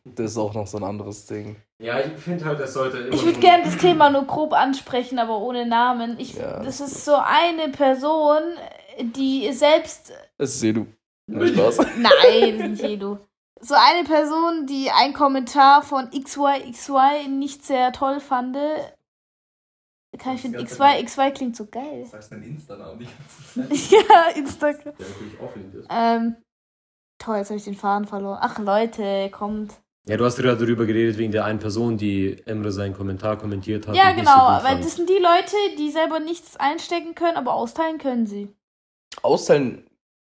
das ist auch noch so ein anderes Ding. ja, ich finde halt, es sollte immer. Ich würde gerne das Thema nur grob ansprechen, aber ohne Namen. Ich, Ja, das das ist so eine Person, die selbst. Das ist eh du. Nein, Spaß. Nein, das ist nicht Edu. So eine Person, die einen Kommentar von XYXY nicht sehr toll fand. Kann ich finden, XY, XY klingt so geil. Sagst deinen Insta-Namen die ganze Zeit. ja, Instagram. Der natürlich ist. Ähm, toll, jetzt habe ich den Faden verloren. Ach Leute, kommt. Ja, du hast gerade darüber geredet, wegen der einen Person, die Emre seinen Kommentar kommentiert hat. Ja, genau, so weil fand. das sind die Leute, die selber nichts einstecken können, aber austeilen können sie. Austeilen,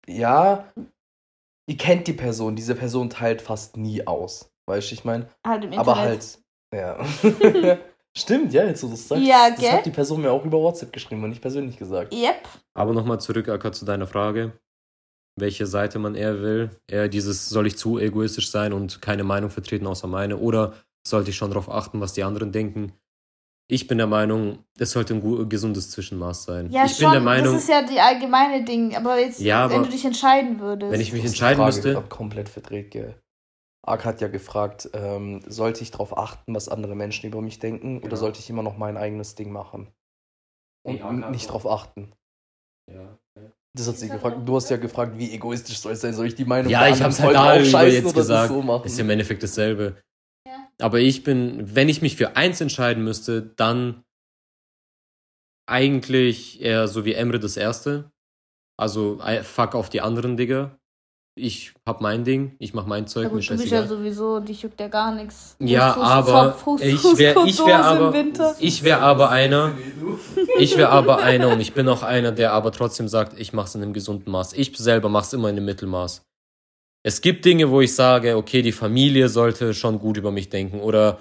ja. Ihr kennt die Person. Diese Person teilt fast nie aus. Weißt du, ich meine? Halt im Internet. Aber halt, ja. Stimmt, ja, jetzt wo du das sagst. Ja, das gell? hat die Person mir auch über WhatsApp geschrieben und nicht persönlich gesagt. Yep. Aber nochmal zurück, Akka, zu deiner Frage. Welche Seite man eher will. Eher dieses, soll ich zu egoistisch sein und keine Meinung vertreten außer meine? Oder sollte ich schon darauf achten, was die anderen denken? Ich bin der Meinung, es sollte ein gu- gesundes Zwischenmaß sein. Ja, ich schon, bin der Meinung, das ist ja die allgemeine Ding. Aber jetzt, Ja, wenn aber du dich entscheiden würdest. wenn ich mich entscheiden Frage müsste, grad komplett verdreht, gell. Ark hat ja gefragt, ähm, sollte ich darauf achten, was andere Menschen über mich denken, oder Genau. sollte ich immer noch mein eigenes Ding machen? Und hat nicht darauf achten. ja. Das hat sie gefragt. Du hast ja gefragt, wie egoistisch soll es sein? Soll ich die Meinung Ja, der ich anderen hab's halt da draufscheißen jetzt gesagt. So? Ist ja im Endeffekt dasselbe. Aber ich bin, wenn ich mich für eins entscheiden müsste, dann eigentlich eher so wie Emre das erste. Also fuck auf die anderen, Digga. Ich hab mein Ding, ich mach mein Zeug, ja, mir du bist ja sowieso, dich juckt ja gar nichts. Ja, Fuß- aber Fuß- Fuß- ich wär, ich wär aber, ich wär aber einer, ich wär aber einer und ich bin auch einer, der aber trotzdem sagt, ich mach's in einem gesunden Maß. Ich selber mach's immer in einem Mittelmaß. Es gibt Dinge, wo ich sage, okay, die Familie sollte schon gut über mich denken oder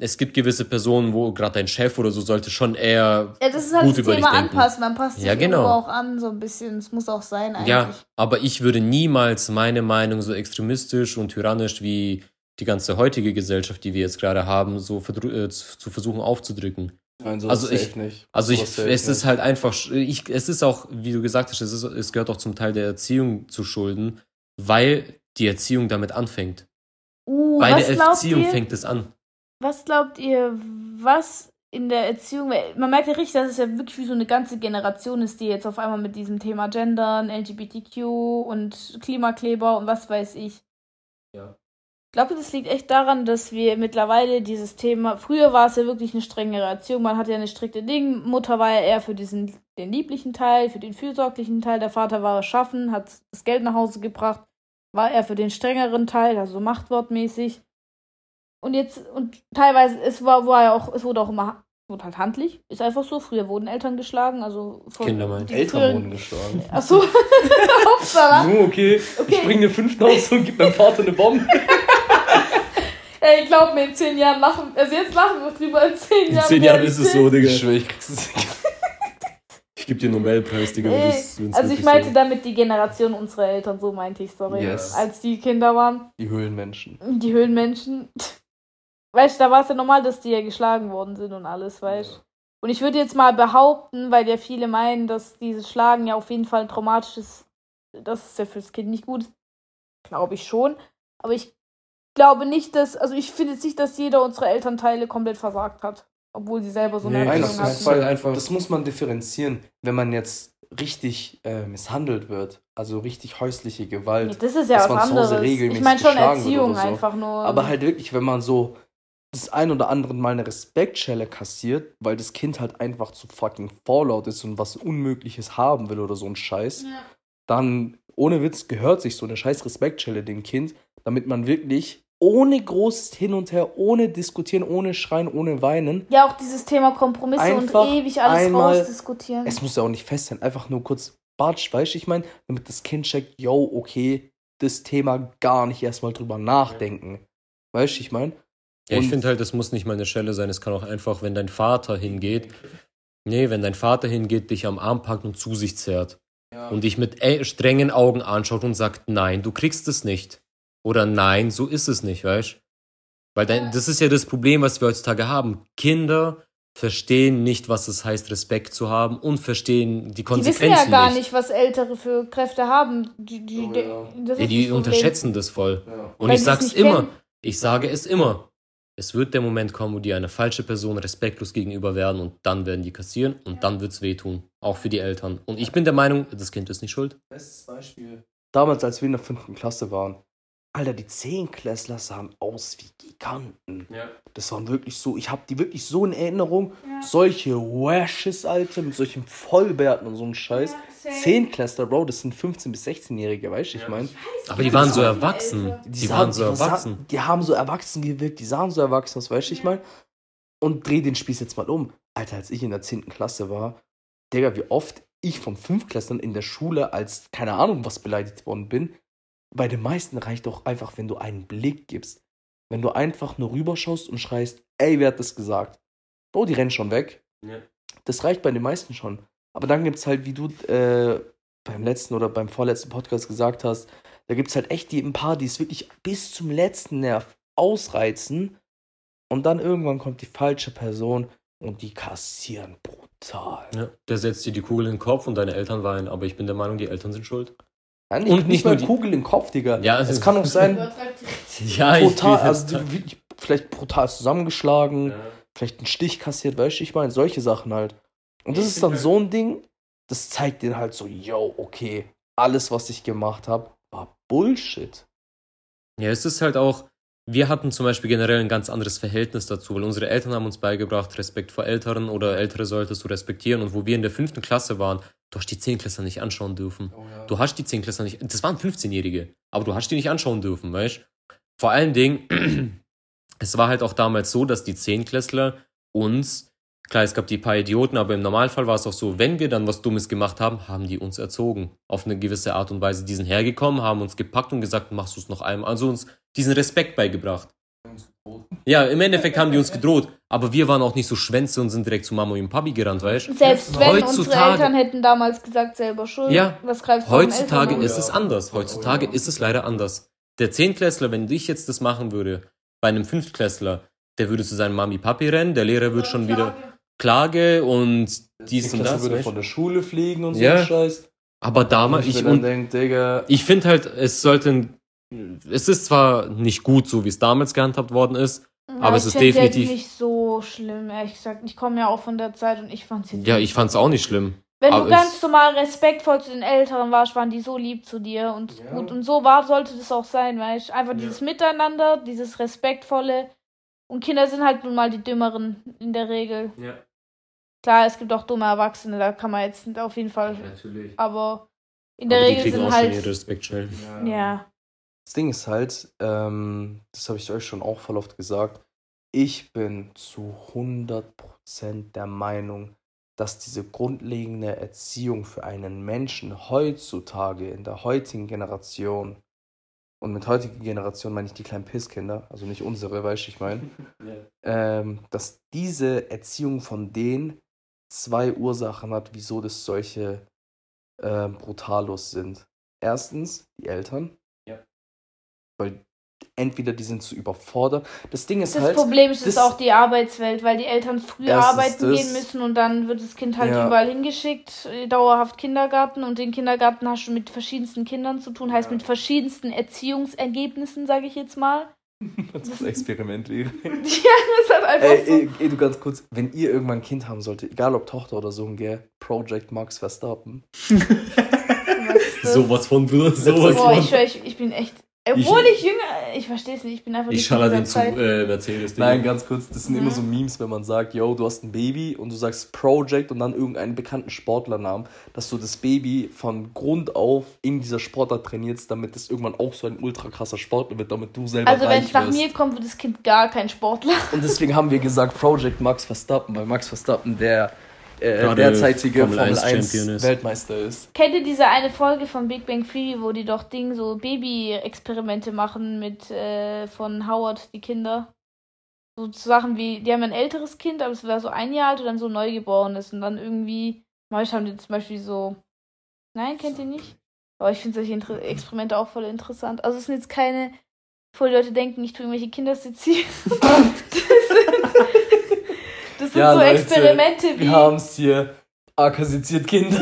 es gibt gewisse Personen, wo gerade dein Chef oder so sollte schon eher Ja, das ist halt gut das über dich Thema denken. anpassen. Man passt sich Ja, genau. auch an, so ein bisschen. Es muss auch sein eigentlich. Ja, aber ich würde niemals meine Meinung so extremistisch und tyrannisch wie die ganze heutige Gesellschaft, die wir jetzt gerade haben, so äh, zu versuchen aufzudrücken. Nein, so Also ist es ich- nicht. Also ich, Sowas safe es ist halt einfach, ich, es ist auch, wie du gesagt hast, es, ist, es gehört auch zum Teil der Erziehung zu Schulden, weil die Erziehung damit anfängt. Uh, Bei was der glaubt Erziehung ihr? fängt es an. Was glaubt ihr, was in der Erziehung, man merkt ja richtig, dass es ja wirklich wie so eine ganze Generation ist, die jetzt auf einmal mit diesem Thema Gendern, LGBTQ und Klimakleber und was weiß ich. Ja. Ich glaube, das liegt echt daran, dass wir mittlerweile dieses Thema, früher war es ja wirklich eine strengere Erziehung, man hatte ja eine strikte Ding, Mutter war ja eher für diesen, den lieblichen Teil, für den fürsorglichen Teil, der Vater war schaffen, hat das Geld nach Hause gebracht, war er für den strengeren Teil, also so machtwortmäßig. Und jetzt, und teilweise, es war, war ja auch, es wurde auch immer Wurde halt handlich. Ist einfach so. Früher wurden Eltern geschlagen. Also von, Kinder meinen. Eltern früheren... wurden geschlagen. Achso. Hauptsache. No, okay. okay. Ich bringe eine fünften aus und gib meinem Vater eine Bombe. Ey, glaub mir, in zehn Jahren lachen. Also jetzt lachen wir drüber. In zehn Jahren. In zehn Jahren ist es so, Digga. Ich schwör, ich krieg's es Ich geb dir einen Nobelpreis, Digga. Ey, also ich meinte so. damit die Generation unserer Eltern, so meinte ich, sorry. Yes. Als die Kinder waren. Die Höhlenmenschen. Die Höhlenmenschen. Weißt du, da war es ja normal, dass die ja geschlagen worden sind und alles, weißt du. Ja. Und ich würde jetzt mal behaupten, weil ja viele meinen, dass dieses Schlagen ja auf jeden Fall ein traumatisches, das ist ja fürs Kind nicht gut. Glaube ich schon. Aber ich glaube nicht, dass, also ich finde jetzt nicht, dass jeder unserer Elternteile komplett versagt hat. Obwohl sie selber so eine nee, Erziehung hatten. Fall einfach, das muss man differenzieren. Wenn man jetzt richtig äh, misshandelt wird, also richtig häusliche Gewalt. Nee, das ist ja was anderes. Ich meine schon Erziehung so. einfach nur. Aber halt wirklich, wenn man so das ein oder andere Mal eine Respektschelle kassiert, weil das Kind halt einfach zu fucking Fallout ist und was Unmögliches haben will oder so ein Scheiß, ja. dann ohne Witz gehört sich so eine scheiß Respektschelle dem Kind, damit man wirklich ohne großes Hin und Her, ohne diskutieren, ohne schreien, ohne weinen. Ja, auch dieses Thema Kompromisse und ewig alles einmal, rausdiskutieren. Es muss ja auch nicht fest sein, einfach nur kurz Batsch, weißt du, ich meine, damit das Kind checkt, yo, okay, das Thema gar nicht erstmal drüber nachdenken. Weißt du, ich meine? Ja, ich finde halt, das muss nicht mal eine Schelle sein. Es kann auch einfach, wenn dein Vater hingeht, nee, wenn dein Vater hingeht, dich am Arm packt und zu sich zerrt. Ja. Und dich mit äh, strengen Augen anschaut und sagt, nein, du kriegst es nicht. Oder nein, so ist es nicht, weißt Weil dein, das ist ja das Problem, was wir heutzutage haben. Kinder verstehen nicht, was es heißt, Respekt zu haben und verstehen die Konsequenzen nicht. Die wissen ja gar nicht, nicht was Ältere für Kräfte haben. Die, die, oh, ja. ja, die unterschätzen das voll. Ja. Und Weil ich sag's immer, kennen. ich sage es immer. Es wird der Moment kommen, wo die eine falsche Person respektlos gegenüber werden und dann werden die kassieren und ja. dann wird's wehtun. Auch für die Eltern. Und ich bin der Meinung, das Kind ist nicht schuld. Bestes Beispiel. Damals, als wir in der fünften Klasse waren, Alter, die Zehnklässler sahen aus wie Giganten. Ja. Das waren wirklich so, ich habe die wirklich so in Erinnerung. Ja. Solche Washes, Alter, mit solchen Vollbärten und so einem Scheiß. Ja, Zehnklässler, Bro, das sind 15- bis 16-Jährige, weißt du, ich meine. Aber die waren so erwachsen. Die, die waren so erwachsen. Die haben so erwachsen gewirkt, die sahen so erwachsen aus, weißt du, ich meine. Und dreh den Spieß jetzt mal um. Alter, als ich in der 10. Klasse war, Digga, wie oft ich von Fünftklässlern in der Schule als, keine Ahnung, was beleidigt worden bin, bei den meisten reicht doch einfach, wenn du einen Blick gibst. Wenn du einfach nur rüberschaust und schreist, ey, wer hat das gesagt? Bro, die rennen schon weg. Ja. Das reicht bei den meisten schon. Aber dann gibt es halt, wie du äh, beim letzten oder beim vorletzten Podcast gesagt hast, da gibt es halt echt die, ein paar, die es wirklich bis zum letzten Nerv ausreizen. Und dann irgendwann kommt die falsche Person und die kassieren brutal. Ja, der setzt dir die Kugel in den Kopf und deine Eltern weinen. Aber ich bin der Meinung, die Eltern sind schuld. Nein, und nicht mal Kugel im Kopf, Digga. Ja, es kann auch sein, ja, brutal, also wirklich vielleicht brutal zusammengeschlagen, ja. vielleicht einen Stich kassiert, weißt du, ich meine, solche Sachen halt. Und das ist dann so ein Ding, das zeigt dir halt so, yo, okay, alles, was ich gemacht habe, war Bullshit. Ja, es ist halt auch, wir hatten zum Beispiel generell ein ganz anderes Verhältnis dazu, weil unsere Eltern haben uns beigebracht, Respekt vor Älteren oder Ältere solltest du respektieren. Und wo wir in der fünften Klasse waren, du hast die Zehnklässler nicht anschauen dürfen. Oh ja. Du hast die Zehnklässler nicht, das waren 15-Jährige, aber du hast die nicht anschauen dürfen, weißt Vor allen Dingen, es war halt auch damals so, dass die Zehnklässler uns, klar, es gab die paar Idioten, aber im Normalfall war es auch so, wenn wir dann was Dummes gemacht haben, haben die uns erzogen. Auf eine gewisse Art und Weise. Die sind hergekommen, haben uns gepackt und gesagt, machst du es noch einmal. Also uns diesen Respekt beigebracht. Ja, im Endeffekt haben die uns gedroht, aber wir waren auch nicht so Schwänze und sind direkt zu Mama und Papi gerannt, weißt du? Selbst wenn heutzutage, unsere Eltern hätten damals gesagt, selber schuld, ja, was greift Heutzutage ist es anders. Heutzutage ist es leider anders. Der Zehntklässler, wenn ich jetzt das machen würde, bei einem Fünftklässler, der würde zu seinem Mami, Papi rennen, der Lehrer würde schon wieder Klage und dies und das. würde von der Schule fliegen und so ja. Scheiß. Aber damals, ich, ich, ich finde halt, es sollte es ist zwar nicht gut, so wie es damals gehandhabt worden ist, ja, aber es ist definitiv. Jetzt nicht so schlimm, ehrlich gesagt. Ich komme ja auch von der Zeit und ich fand es jetzt. Ja, ich fand es auch nicht schlimm. Wenn aber du ganz normal respektvoll zu den Älteren warst, waren die so lieb zu dir und ja. gut. Und so war, sollte das auch sein, weißt du? Einfach ja. dieses Miteinander, dieses Respektvolle. Und Kinder sind halt nun mal die Dümmeren in der Regel. Ja. Klar, es gibt auch dumme Erwachsene, da kann man jetzt auf jeden Fall. Natürlich. Aber in der aber Regel sind halt. Respekt schnell. ja. ja. Das Ding ist halt, ähm, das habe ich euch schon auch voll oft gesagt, ich bin zu 100% der Meinung, dass diese grundlegende Erziehung für einen Menschen heutzutage, in der heutigen Generation, und mit heutiger Generation meine ich die kleinen Pisskinder, also nicht unsere, weißt du, ich meine, yeah. ähm, dass diese Erziehung von denen zwei Ursachen hat, wieso das solche äh, Brutalos sind. Erstens die Eltern. Weil entweder die sind zu überfordert. Das Ding ist das halt. Das Problem ist, ist auch die Arbeitswelt, weil die Eltern früher arbeiten gehen müssen und dann wird das Kind halt ja. überall hingeschickt, äh, dauerhaft Kindergarten und den Kindergarten hast du mit verschiedensten Kindern zu tun, heißt mit verschiedensten Erziehungsergebnissen, sage ich jetzt mal. Das ist ein Experiment, ja, das ist halt einfach ey, so. Ey, ey, du ganz kurz, wenn ihr irgendwann ein Kind haben solltet, egal ob Tochter oder Sohn, gell, Project Max Verstappen. sowas von, Bruder, sowas Boah, von. Ich, ich, ich bin echt obwohl ich, ich jünger, ich verstehe es nicht, ich bin einfach nicht Ich schalle den zu äh, Mercedes. Nein, ganz kurz, das sind mhm. immer so Memes, wenn man sagt, yo, du hast ein Baby und du sagst Project und dann irgendeinen bekannten Sportlernamen, dass du das Baby von Grund auf in dieser Sportart trainierst, damit es irgendwann auch so ein ultra krasser Sportler wird, damit du selber Also wenn es nach mir kommt, wird das Kind gar kein Sportler. Und deswegen haben wir gesagt Project Max Verstappen, weil Max Verstappen der äh, derzeitige Formel, Formel 1, 1 Weltmeister ist. Kennt ihr diese eine Folge von Big Bang Theory, wo die doch Ding so Baby-Experimente machen mit äh, von Howard, die Kinder? So Sachen wie, die haben ein älteres Kind, aber es wäre so ein Jahr alt und dann so neugeboren ist und dann irgendwie, manchmal haben die zum Beispiel so. Nein, kennt ihr nicht? Aber ich finde solche Inter Experimente auch voll interessant. Also es sind jetzt keine, die Leute denken, ich tue irgendwelche Kinder sezieren. Das sind ja, so Leute, Experimente wie. Wir haben es hier. Akkasiziert Kinder.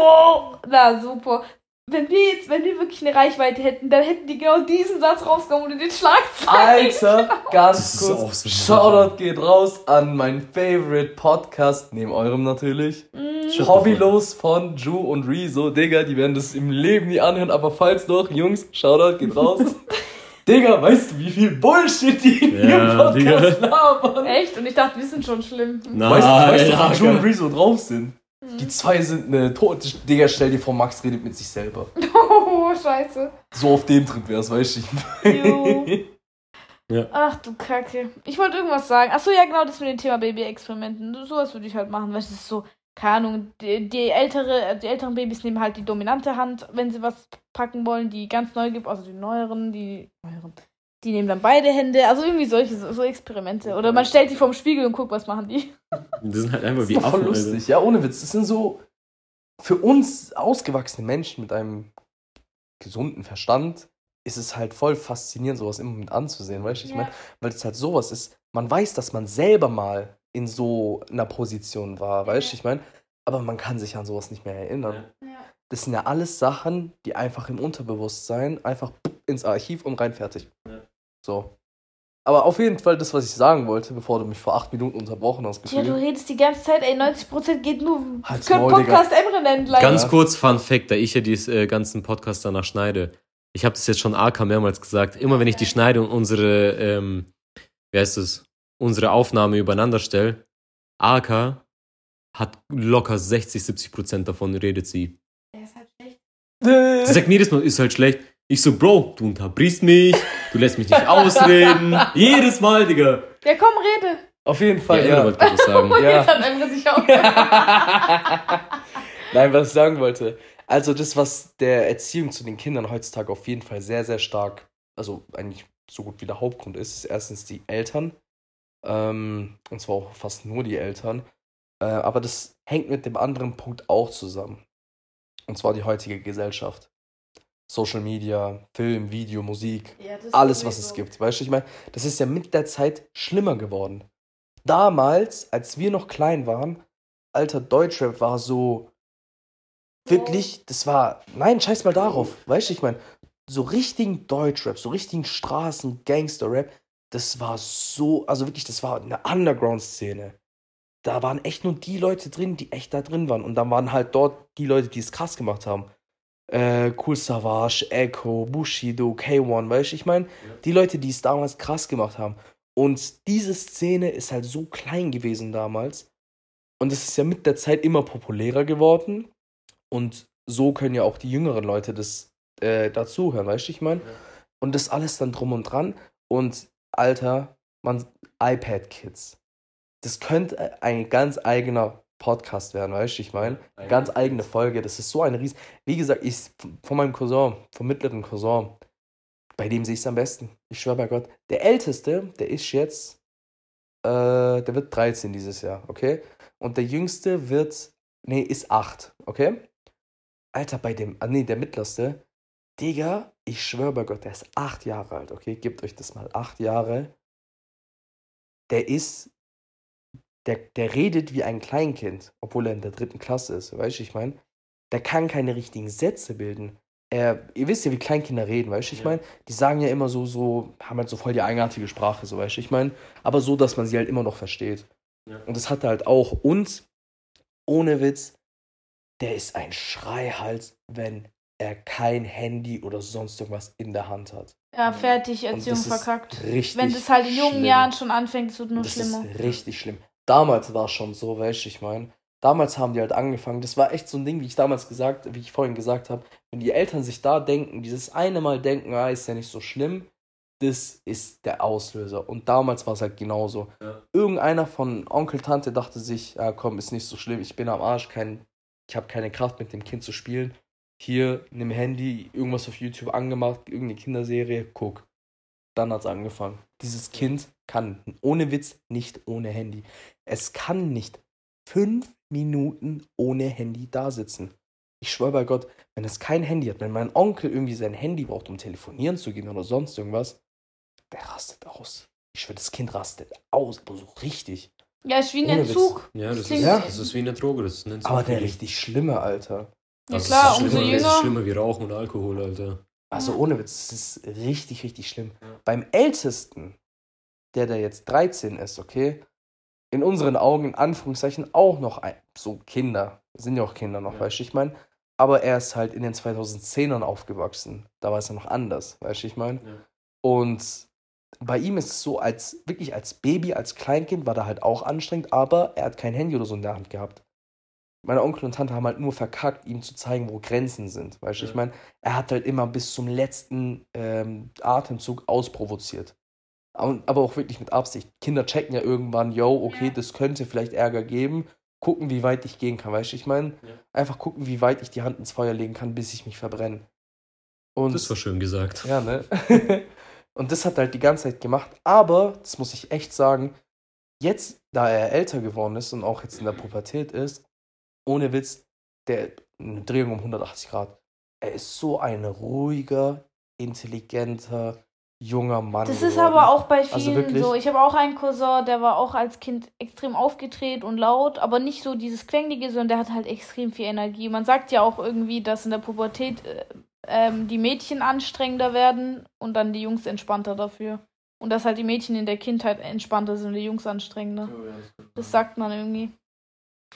Oh, na super. Wenn wir jetzt, wenn wir wirklich eine Reichweite hätten, dann hätten die genau diesen Satz rausgekommen und den Schlagzeilen. Alter, ganz kurz. So Shoutout geht raus an meinen Favorite Podcast, neben eurem natürlich. Mm. Hobbylos von Ju und Rezo. Digga, die werden das im Leben nie anhören, aber falls doch, Jungs, Shoutout geht raus. Digga, weißt du, wie viel Bullshit die in ja, ihrem Podcast labern? Echt? Und ich dachte, wir sind schon schlimm. Nein, weißt, weißt du, wie Joe und Rezo drauf sind? Mhm. Die zwei sind eine tote. Digga, stell dir vor, Max redet mit sich selber. Oh, scheiße. So auf dem Trip wär's, weißt du? ja. Ach du Kacke. Ich wollte irgendwas sagen. Achso, ja, genau, das mit dem Thema Baby-Experimenten. Sowas würde ich halt machen, weil es ist so keine Ahnung, die, die, ältere, die älteren Babys nehmen halt die dominante Hand, wenn sie was packen wollen, die ganz neu gibt, also die neueren, die neueren, die nehmen dann beide Hände, also irgendwie solche so Experimente. Oder man stellt die vorm Spiegel und guckt, was machen die. Das sind halt einfach wie Affen. Voll lustig, ja, ohne Witz. Das sind so für uns ausgewachsene Menschen mit einem gesunden Verstand ist es halt voll faszinierend, sowas immer mit anzusehen, weißt du? Ich ja. meine, weil es halt sowas ist, man weiß, dass man selber mal in so einer Position war, weißt du, ich meine? Aber man kann sich an sowas nicht mehr erinnern. Ja. Das sind ja alles Sachen, die einfach im Unterbewusstsein einfach ins Archiv und rein fertig. Ja. So. Aber auf jeden Fall das, was ich sagen wollte, bevor du mich vor acht Minuten unterbrochen hast. Gefühlt. Ja, du redest die ganze Zeit, ey, 90% geht nur Halt's Podcast Emre nennen. Ganz kurz Fun Fact, da ich ja die äh, ganzen Podcasts danach schneide. Ich habe das jetzt schon AK mehrmals gesagt. Immer wenn ich die schneide und unsere, ähm, wie heißt es, unsere Aufnahme übereinander stelle, AK hat locker 60, 70 Prozent davon redet sie. Der ist halt schlecht. Sie sagt jedes Mal, ist halt schlecht. Ich so, Bro, du unterbrichst mich, du lässt mich nicht ausreden. jedes Mal, Digga. Ja, komm, rede. Auf jeden Fall, ja. ja. Wollte ich sagen. ja. Jetzt hat Emre sich auch. Nein, was ich sagen wollte. Also das, was der Erziehung zu den Kindern heutzutage auf jeden Fall sehr, sehr stark, also eigentlich so gut wie der Hauptgrund ist, ist erstens die Eltern, ähm, und zwar auch fast nur die Eltern. Äh, aber das hängt mit dem anderen Punkt auch zusammen. Und zwar die heutige Gesellschaft. Social Media, Film, Video, Musik, ja, alles, was es gibt. Weißt du, ich meine, das ist ja mit der Zeit schlimmer geworden. Damals, als wir noch klein waren, alter Deutschrap war so wirklich, das war, nein, scheiß mal darauf. Weißt du, ich meine, so richtigen Deutschrap, so richtigen Straßen-Gangster-Rap, das war so, also wirklich, das war eine Underground-Szene. Da waren echt nur die Leute drin, die echt da drin waren. Und dann waren halt dort die Leute, die es krass gemacht haben. Äh, cool Savage, Echo, Bushido, K1, weißt du, ich meine, ja. die Leute, die es damals krass gemacht haben. Und diese Szene ist halt so klein gewesen damals. Und es ist ja mit der Zeit immer populärer geworden. Und so können ja auch die jüngeren Leute das äh, dazuhören, weißt du, ich meine? Ja. Und das alles dann drum und dran. Und Alter, man iPad-Kids. Das könnte ein ganz eigener Podcast werden, weißt du, ich meine? Eine ganz eigene Folge. Das ist so eine riesen. Wie gesagt, ich von meinem Cousin, vom mittleren Cousin, bei dem sehe ich es am besten. Ich schwöre bei Gott. Der Älteste, der ist jetzt, äh, der wird 13 dieses Jahr, okay? Und der Jüngste wird, nee, ist 8, okay? Alter, bei dem, ah, nee, der Mittlerste, Digga, ich schwöre bei Gott, der ist 8 Jahre alt, okay? Gebt euch das mal, 8 Jahre. Der ist, der, der redet wie ein Kleinkind, obwohl er in der dritten Klasse ist, weißt du, ich meine? Der kann keine richtigen Sätze bilden. Er, ihr wisst ja, wie Kleinkinder reden, weißt du, ich ja. meine? Die sagen ja immer so, so, haben halt so voll die eigenartige Sprache, so, weißt du, ich meine? Aber so, dass man sie halt immer noch versteht. Ja. Und das hat er halt auch. Und, ohne Witz, der ist ein Schreihals, wenn er kein Handy oder sonst irgendwas in der Hand hat. Ja, fertig, Erziehung verkackt. Richtig Wenn das halt in jungen schlimm. Jahren schon anfängt, es wird nur das schlimmer. Ist richtig schlimm. Damals war es schon so, weißt du, ich meine. Damals haben die halt angefangen. Das war echt so ein Ding, wie ich damals gesagt, wie ich vorhin gesagt habe. Wenn die Eltern sich da denken, dieses eine Mal denken, ah, ist ja nicht so schlimm, das ist der Auslöser. Und damals war es halt genauso. Ja. Irgendeiner von Onkel, Tante dachte sich, ja komm, ist nicht so schlimm, ich bin am Arsch, kein, ich habe keine Kraft mit dem Kind zu spielen. Hier, nimm Handy, irgendwas auf YouTube angemacht, irgendeine Kinderserie, guck. Dann hat es angefangen. Dieses Kind kann ohne Witz nicht ohne Handy. Es kann nicht fünf Minuten ohne Handy da sitzen. Ich schwöre bei Gott, wenn es kein Handy hat, wenn mein Onkel irgendwie sein Handy braucht, um telefonieren zu gehen oder sonst irgendwas, der rastet aus. Ich schwöre, das Kind rastet aus, aber so richtig. Ja, ist wie ein Entzug. Ja, das, ist, ja. das ist wie eine Droge. Das ist aber der richtig schlimme, Alter. Ja also klar, umso jünger. Das ist schlimmer wie Rauchen und Alkohol, Alter. Also ohne Witz, das ist richtig, richtig schlimm. Ja. Beim Ältesten, der da jetzt 13 ist, okay, in unseren Augen, in Anführungszeichen, auch noch ein, so Kinder, sind ja auch Kinder noch, ja. weißt du, ich meine, aber er ist halt in den 2010ern aufgewachsen, da war es ja noch anders, weißt du, ich meine. Ja. Und bei ihm ist es so, als wirklich als Baby, als Kleinkind war da halt auch anstrengend, aber er hat kein Handy oder so in der Hand gehabt. Meine Onkel und Tante haben halt nur verkackt, ihm zu zeigen, wo Grenzen sind. Weißt du, ja. ich meine, er hat halt immer bis zum letzten ähm, Atemzug ausprovoziert aber auch wirklich mit Absicht. Kinder checken ja irgendwann, yo, okay, ja. das könnte vielleicht Ärger geben. Gucken, wie weit ich gehen kann, weißt du, ich meine, ja. einfach gucken, wie weit ich die Hand ins Feuer legen kann, bis ich mich verbrenne. Und, das war schön gesagt. Ja, ne? und das hat er halt die ganze Zeit gemacht. Aber, das muss ich echt sagen, jetzt, da er älter geworden ist und auch jetzt in der Pubertät ist, ohne Witz, der eine Drehung um 180 Grad. Er ist so ein ruhiger, intelligenter, junger Mann. Das ist aber auch bei also vielen also so. Ich habe auch einen Cousin, der war auch als Kind extrem aufgedreht und laut, aber nicht so dieses Quenglige, sondern der hat halt extrem viel Energie. Man sagt ja auch irgendwie, dass in der Pubertät äh, ähm, die Mädchen anstrengender werden und dann die Jungs entspannter dafür. Und dass halt die Mädchen in der Kindheit entspannter sind und die Jungs anstrengender. Oh, ja, das, das sagt man irgendwie.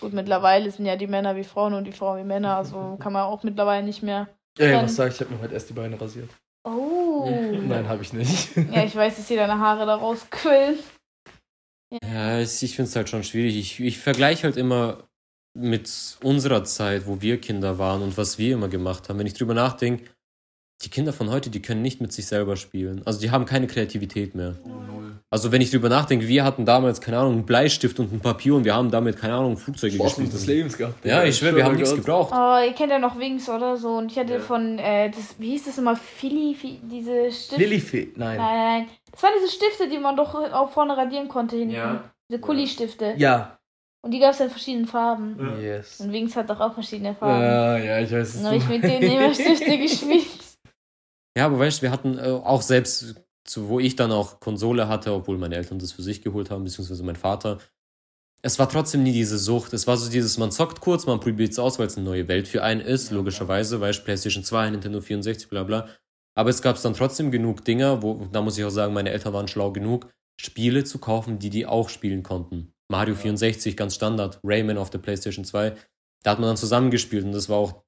Gut, mittlerweile sind ja die Männer wie Frauen und die Frauen wie Männer, also kann man auch mittlerweile nicht mehr. Ja, ja was sag ich? Ich habe mir heute erst die Beine rasiert. Oh. Nein, habe ich nicht. Ja, ich weiß, dass dir deine Haare da rausquillen. Ja, ja ich finde es halt schon schwierig. Ich, ich vergleiche halt immer mit unserer Zeit, wo wir Kinder waren und was wir immer gemacht haben. Wenn ich drüber nachdenke, die Kinder von heute, die können nicht mit sich selber spielen. Also die haben keine Kreativität mehr. Oh, also wenn ich drüber nachdenke, wir hatten damals, keine Ahnung, einen Bleistift und ein Papier und wir haben damit, keine Ahnung, Flugzeuge gespielt. des Lebens gehabt. Ja, ich schwöre, wir haben nichts gebraucht. Oh, ihr kennt ja noch Wings oder so. Und ich hatte ja. von, äh, das, wie hieß das immer, Philly, diese Stifte. Lilly, nein. Nein, nein. Das waren diese Stifte, die man doch auch vorne radieren konnte hinten. Ja. Diese Kuli-Stifte. Ja. Und die gab es in verschiedenen Farben. Yes. Und Wings hat doch auch verschiedene Farben. Ja, ja, ich weiß es. Dann habe ich mit denen immer Stifte gespielt. Ja, aber weißt du, wir hatten äh, auch selbst, zu, wo ich dann auch Konsole hatte, obwohl meine Eltern das für sich geholt haben, beziehungsweise mein Vater. Es war trotzdem nie diese Sucht. Es war so dieses, man zockt kurz, man probiert es aus, weil es eine neue Welt für einen ist, ja, logischerweise, weil PlayStation 2, Nintendo 64, bla bla. Aber es gab dann trotzdem genug Dinger, wo, da muss ich auch sagen, meine Eltern waren schlau genug, Spiele zu kaufen, die die auch spielen konnten. Mario ja. 64, ganz Standard, Rayman auf der PlayStation 2. Da hat man dann zusammengespielt und das war auch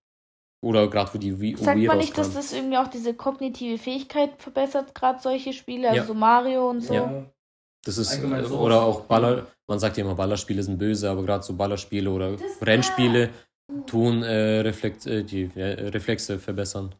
oder gerade wo die Wii Sagt Wii man nicht, dass das irgendwie auch diese kognitive Fähigkeit verbessert, gerade solche Spiele, also ja. so Mario und so? Ja. Das ist, äh, so oder auch Baller, man sagt ja immer, Ballerspiele sind böse, aber gerade so Ballerspiele oder das Rennspiele tun äh, Reflex, äh, die äh, Reflexe verbessern.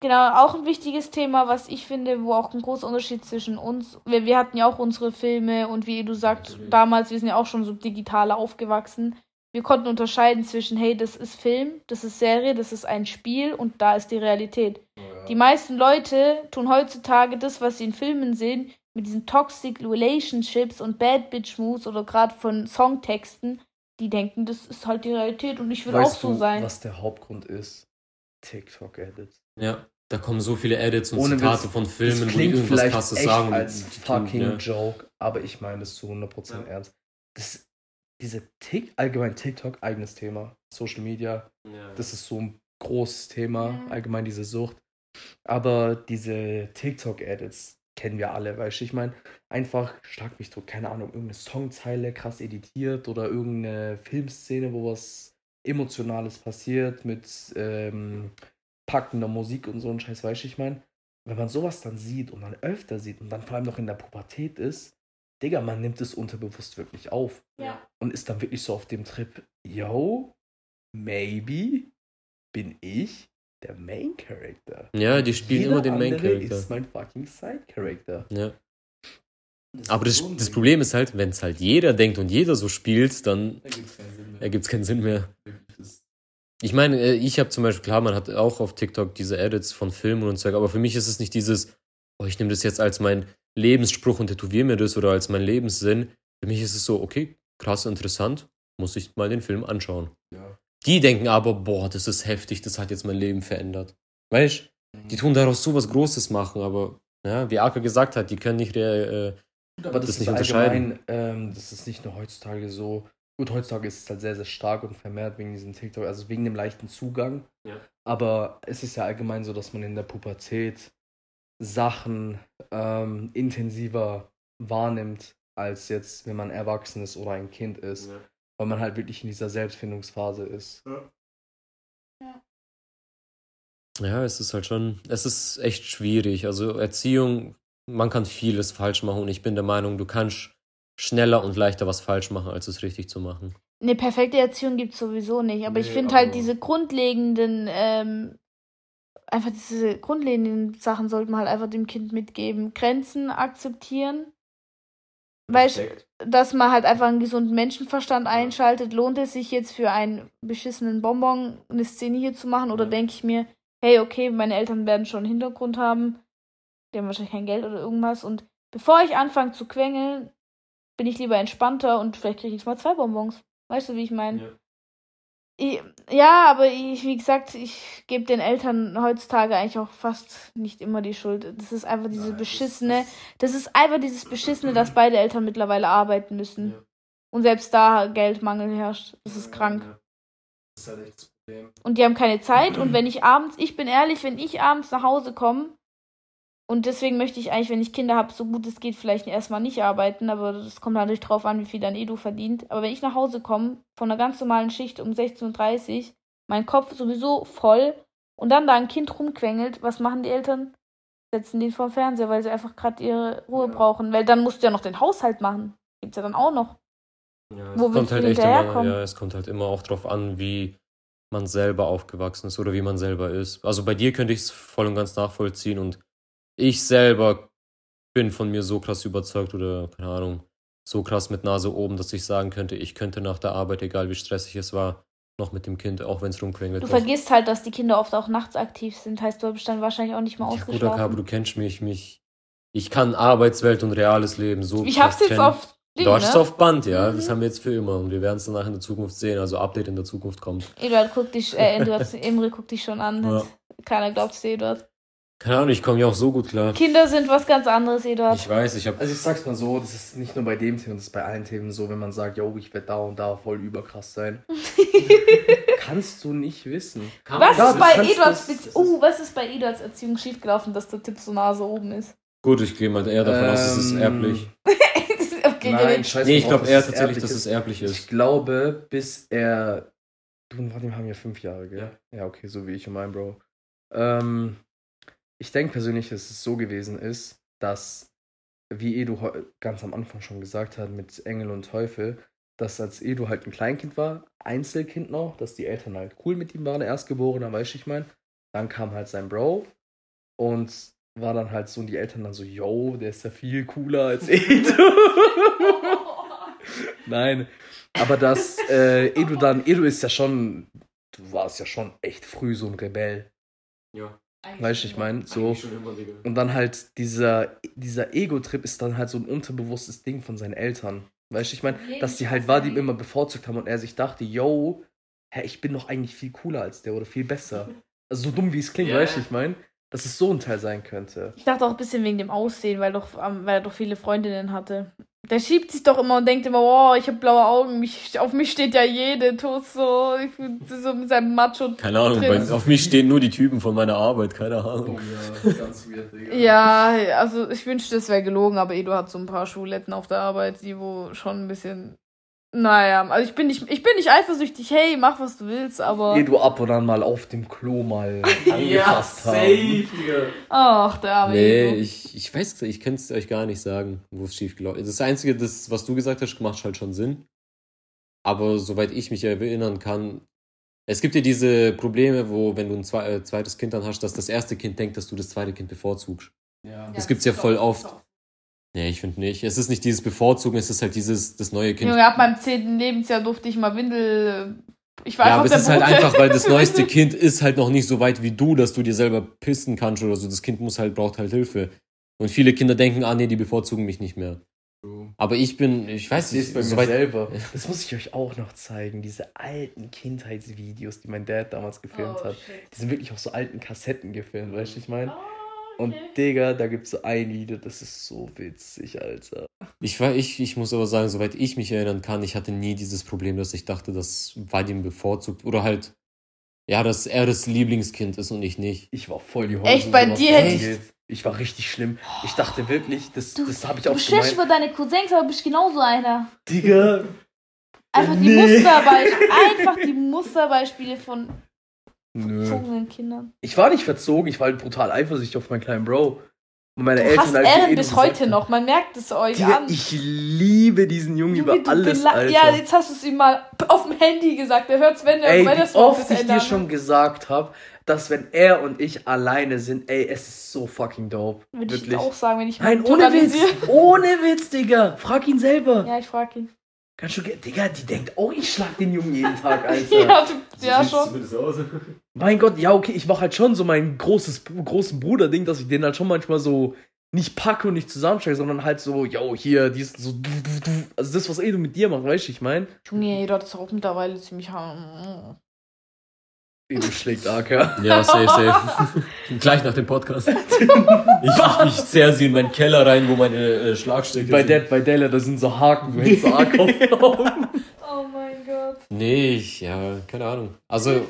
Genau, auch ein wichtiges Thema, was ich finde, wo auch ein großer Unterschied zwischen uns, wir, wir hatten ja auch unsere Filme und wie du sagst, damals, wir sind ja auch schon so digital aufgewachsen. Wir konnten unterscheiden zwischen, hey, das ist Film, das ist Serie, das ist ein Spiel und da ist die Realität. Oh ja. Die meisten Leute tun heutzutage das, was sie in Filmen sehen, mit diesen Toxic Relationships und Bad Bitch Moves oder gerade von Songtexten, die denken, das ist halt die Realität und ich will auch so du, sein. Was der Hauptgrund ist? TikTok-Edits. Ja, da kommen so viele Edits und Ohne Zitate Witz, von Filmen, das klingt wo die irgendwas krasses sagen. als fucking ja. Joke, aber ich meine es zu 100% ja. ernst. Das, diese Tick, allgemein TikTok, eigenes Thema. Social Media, ja. das ist so ein großes Thema, allgemein diese Sucht. Aber diese TikTok-Edits, kennen wir alle, weißt du, ich meine, einfach stark mich tot, keine Ahnung, irgendeine Songzeile krass editiert oder irgendeine Filmszene, wo was Emotionales passiert mit ähm, packender Musik und so ein Scheiß, weißt du, ich meine, wenn man sowas dann sieht und dann öfter sieht und dann vor allem noch in der Pubertät ist, Digga, man nimmt es unterbewusst wirklich auf. Ja. Und ist dann wirklich so auf dem Trip, yo, maybe bin ich der Main Character. Ja, die spielen Jeder immer den Main Character. ist mein fucking Side Character. Ja. Das Aber das, das Problem ist halt, wenn es halt jeder denkt und jeder so spielt, dann ergibt es keinen Sinn mehr. Ich meine, äh, ich habe zum Beispiel, klar, man hat auch auf TikTok diese Edits von Filmen und so, aber für mich ist es nicht dieses, oh, ich nehme das jetzt als mein Lebensspruch und tätowiere mir das oder als mein Lebenssinn. Für mich ist es so, okay, krass, interessant, muss ich mal den Film anschauen. Ja. Die denken aber, boah, das ist heftig, das hat jetzt mein Leben verändert. Weißt Die tun daraus so was Großes machen, aber ja, wie Aka gesagt hat, die können nicht, äh, aber das, das nicht unterscheiden. Ähm, das ist nicht nur heutzutage so. Gut, heutzutage ist es halt sehr, sehr stark und vermehrt wegen diesem TikTok, also wegen dem leichten Zugang. Ja. Aber es ist ja allgemein so, dass man in der Pubertät Sachen ähm, intensiver wahrnimmt, als jetzt, wenn man erwachsen ist oder ein Kind ist. Ja weil man halt wirklich in dieser Selbstfindungsphase ist. Ja. Ja, es ist halt schon, es ist echt schwierig. Also Erziehung, man kann vieles falsch machen und ich bin der Meinung, du kannst schneller und leichter was falsch machen, als es richtig zu machen. Eine perfekte Erziehung gibt es sowieso nicht, aber nee, ich finde halt diese grundlegenden, ähm, einfach diese grundlegenden Sachen sollte man halt einfach dem Kind mitgeben. Grenzen akzeptieren, Weißt dass man halt einfach einen gesunden Menschenverstand einschaltet. Lohnt es sich jetzt für einen beschissenen Bonbon eine Szene hier zu machen? Oder ja. denke ich mir, hey, okay, meine Eltern werden schon einen Hintergrund haben. Die haben wahrscheinlich kein Geld oder irgendwas. Und bevor ich anfange zu quengeln, bin ich lieber entspannter und vielleicht kriege ich mal zwei Bonbons. Weißt du, wie ich meine? Ja. Ja, aber ich, wie gesagt, ich gebe den Eltern heutzutage eigentlich auch fast nicht immer die Schuld. Das ist einfach diese Nein, beschissene, das ist einfach dieses beschissene, dass beide Eltern mittlerweile arbeiten müssen. Ja. Und selbst da Geldmangel herrscht. Das ist krank. Das ist halt echt das Problem. Und die haben keine Zeit. Und wenn ich abends, ich bin ehrlich, wenn ich abends nach Hause komme und deswegen möchte ich eigentlich, wenn ich Kinder habe, so gut es geht, vielleicht erstmal nicht arbeiten, aber das kommt natürlich drauf an, wie viel dann Edu verdient. Aber wenn ich nach Hause komme, von einer ganz normalen Schicht um 16.30 Uhr, mein Kopf sowieso voll und dann da ein Kind rumquengelt, was machen die Eltern? Setzen den vor den Fernseher, weil sie einfach gerade ihre Ruhe ja. brauchen. Weil dann musst du ja noch den Haushalt machen. Gibt's ja dann auch noch. Ja, es Wo kommt halt echt immer, ja, es kommt halt immer auch drauf an, wie man selber aufgewachsen ist oder wie man selber ist. Also bei dir könnte ich es voll und ganz nachvollziehen und ich selber bin von mir so krass überzeugt oder, keine Ahnung, so krass mit Nase oben, dass ich sagen könnte, ich könnte nach der Arbeit, egal wie stressig es war, noch mit dem Kind, auch wenn es rumquengelt. Du vergisst halt, dass die Kinder oft auch nachts aktiv sind, heißt du bist dann wahrscheinlich auch nicht mal ja, ausgeschlafen. Guter Kabe, du kennst mich, mich. Ich kann Arbeitswelt und reales Leben so. Ich hab's jetzt kennen. auf. Ding, du hast es ne? auf Band, ja. Mhm. Das haben wir jetzt für immer und wir werden es danach in der Zukunft sehen. Also Update in der Zukunft kommt. Eduard guckt dich, äh, Eduard, Emre guckt dich schon an. Ja. Keiner glaubt es dir, Eduard. Keine Ahnung, ich komme ja auch so gut klar. Kinder sind was ganz anderes, Eduard. Ich weiß, ich habe. Also ich sag's mal so, das ist nicht nur bei dem Thema, das ist bei allen Themen so, wenn man sagt, yo, ich werde da und da voll überkrass sein. kannst du nicht wissen. was, ist bei Eduards das, uh, was ist bei Eduards Erziehung schiefgelaufen, dass der Tipp so Nase oben ist? Gut, ich gehe mal eher davon ähm, aus, dass es erblich. okay, Nein, scheiße. Nee, ich glaube eher tatsächlich, dass es erblich ist. Ich glaube, bis er. Du und Vadim haben ja fünf Jahre, gell? Ja. ja, okay, so wie ich und mein Bro. Ähm, ich denke persönlich, dass es so gewesen ist, dass, wie Edu ganz am Anfang schon gesagt hat, mit Engel und Teufel, dass als Edu halt ein Kleinkind war, Einzelkind noch, dass die Eltern halt cool mit ihm waren, Erstgeborener, weiß ich mein. Dann kam halt sein Bro Und war dann halt so, und die Eltern dann so, yo, der ist ja viel cooler als Edu. Nein. Aber das, äh, Edu dann, Edu ist ja schon, du warst ja schon echt früh so ein Rebell. Ja. Weißt du, ich meine, so. Und dann halt dieser, dieser Ego-Trip ist dann halt so ein unterbewusstes Ding von seinen Eltern. Weißt du, ich meine, dass die halt Vadim immer bevorzugt haben und er sich dachte, yo, hä, ich bin doch eigentlich viel cooler als der oder viel besser. Also so dumm wie es klingt, yeah. weißt du, ich meine, dass es so ein Teil sein könnte. Ich dachte auch ein bisschen wegen dem Aussehen, weil, doch, weil er doch viele Freundinnen hatte. Der schiebt sich doch immer und denkt immer, oh, ich habe blaue Augen, mich, auf mich steht ja jede tot so, ich bin so mit seinem Macho. Keine Ahnung, bei, auf mich stehen nur die Typen von meiner Arbeit, keine Ahnung. Oh ja, ganz weird, Digga. ja, also ich wünschte, es wäre gelogen, aber Edo hat so ein paar Schuletten auf der Arbeit, die wo schon ein bisschen naja, also ich bin nicht, ich bin nicht eifersüchtig, hey, mach was du willst, aber. Geh du ab und an mal auf dem Klo mal angefasst ja, safe, Ach, der arme Nee, ich, ich weiß, ich kann es euch gar nicht sagen, wo es schief gelaufen ist. Das Einzige, das, was du gesagt hast, macht halt schon Sinn. Aber soweit ich mich erinnern kann, es gibt ja diese Probleme, wo, wenn du ein äh, zweites Kind dann hast, dass das erste Kind denkt, dass du das zweite Kind bevorzugst. Ja. Das ja, gibt's ja voll oft. Nee, ich finde nicht. Es ist nicht dieses Bevorzugen, es ist halt dieses, das neue Kind. Junge, ab meinem zehnten Lebensjahr durfte ich mal Windel. Ich war ja, aber es ist halt einfach, weil das neueste Kind ist halt noch nicht so weit wie du, dass du dir selber pissen kannst oder so. Das Kind muss halt, braucht halt Hilfe. Und viele Kinder denken, ah nee, die bevorzugen mich nicht mehr. Aber ich bin, ich weiß nicht, bei so mir selber. Das muss ich euch auch noch zeigen. Diese alten Kindheitsvideos, die mein Dad damals gefilmt oh, hat. Shit. Die sind wirklich auf so alten Kassetten gefilmt, weißt du, ich meine? Oh. Und Digga, da gibt es so ein Video, das ist so witzig, Alter. Ich, ich, ich muss aber sagen, soweit ich mich erinnern kann, ich hatte nie dieses Problem, dass ich dachte, das Vadim bevorzugt. Oder halt, ja, dass er das Lieblingskind ist und ich nicht. Ich war voll die Hose. Echt, bei dir hätte ich... Ich war richtig schlimm. Ich dachte wirklich, das, du, das habe ich auch schon. Du über deine Cousins, aber bist genauso einer. Digga. Einfach die Musterbeispiele. Einfach die Musterbeispiele von Nö. verzogenen Kindern. Ich war nicht verzogen, ich war halt brutal eifersüchtig auf meinen kleinen Bro. Und meine du Eltern hast halt Aaron bis heute noch, man merkt es euch Digga, an. Ich liebe diesen Jungen über alles, Alter. Ja, jetzt hast du es ihm mal auf dem Handy gesagt. Er hört es, wenn er wenn wie oft ich dir schon gesagt habe, dass wenn er und ich alleine sind, ey, es ist so fucking dope. Würde Wirklich. ich auch sagen, wenn ich Nein, ohne Witz. Ohne Witz, Digga. Frag ihn selber. Ja, ich frag ihn. Kannst du, Digga, die denkt, oh, ich schlag den Jungen jeden Tag, Alter. ja, du, ja schon. Mein Gott, ja, okay, ich mach halt schon so mein großes, großen Bruder-Ding, dass ich den halt schon manchmal so nicht packe und nicht zusammenstecke, sondern halt so, yo, hier, die ist so, also das, was Edu mit dir macht, weißt du, ich mein? Junge, jeder hat es auch mittlerweile ziemlich Schlägt Acker. Ja, safe, safe. Gleich nach dem Podcast. ich, ich, ich zerre sie in meinen Keller rein, wo meine äh, Schlagstücke bei sind. Dead bei Della, da sind so Haken, du hängst so Acker Oh mein Gott. Nee, ich, ja, keine Ahnung. Also,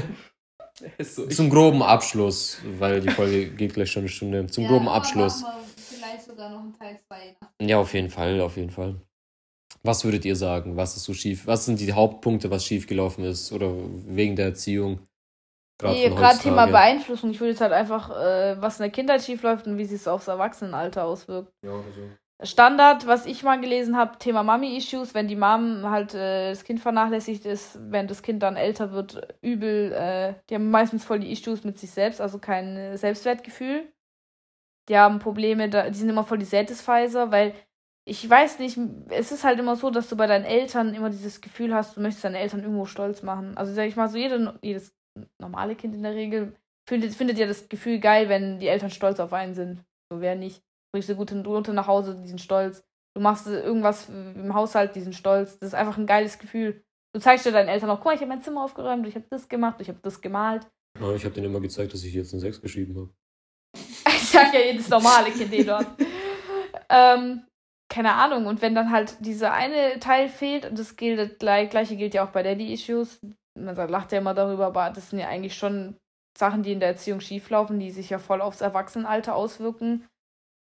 so zum groben Abschluss, weil die Folge geht gleich schon eine Stunde. Zum ja, groben Abschluss. Vielleicht sogar noch ein Teil 2. Ja, auf jeden Fall, auf jeden Fall. Was würdet ihr sagen? Was ist so schief? Was sind die Hauptpunkte, was schief gelaufen ist? Oder wegen der Erziehung? Gerade nee, Thema Beeinflussung. Ich würde jetzt halt einfach, äh, was in der Kindheit schief läuft und wie sich es aufs Erwachsenenalter auswirkt. Ja, also. Standard, was ich mal gelesen habe, Thema Mami-Issues, wenn die Mom halt äh, das Kind vernachlässigt ist, wenn das Kind dann älter wird, übel, äh, die haben meistens voll die Issues mit sich selbst, also kein Selbstwertgefühl. Die haben Probleme, da, die sind immer voll die Satisfizer, weil ich weiß nicht, es ist halt immer so, dass du bei deinen Eltern immer dieses Gefühl hast, du möchtest deine Eltern irgendwo stolz machen. Also sag ich mal so, jede, jedes normale Kind in der Regel findet, findet ja das Gefühl geil, wenn die Eltern stolz auf einen sind. So wer nicht. Du bringst eine gute Note nach Hause, die sind stolz. Du machst irgendwas im Haushalt, die sind stolz. Das ist einfach ein geiles Gefühl. Du zeigst dir deinen Eltern auch, guck mal, ich habe mein Zimmer aufgeräumt, ich habe das gemacht, ich habe das gemalt. Ja, ich habe denen immer gezeigt, dass ich jetzt eine 6 geschrieben habe. ich sag ja jedes normale Kind eh dort. ähm, keine Ahnung. Und wenn dann halt dieser eine Teil fehlt, und das gilt, gleiche gilt ja auch bei Daddy-Issues, man sagt, lacht ja immer darüber, aber das sind ja eigentlich schon Sachen, die in der Erziehung schieflaufen, die sich ja voll aufs Erwachsenenalter auswirken.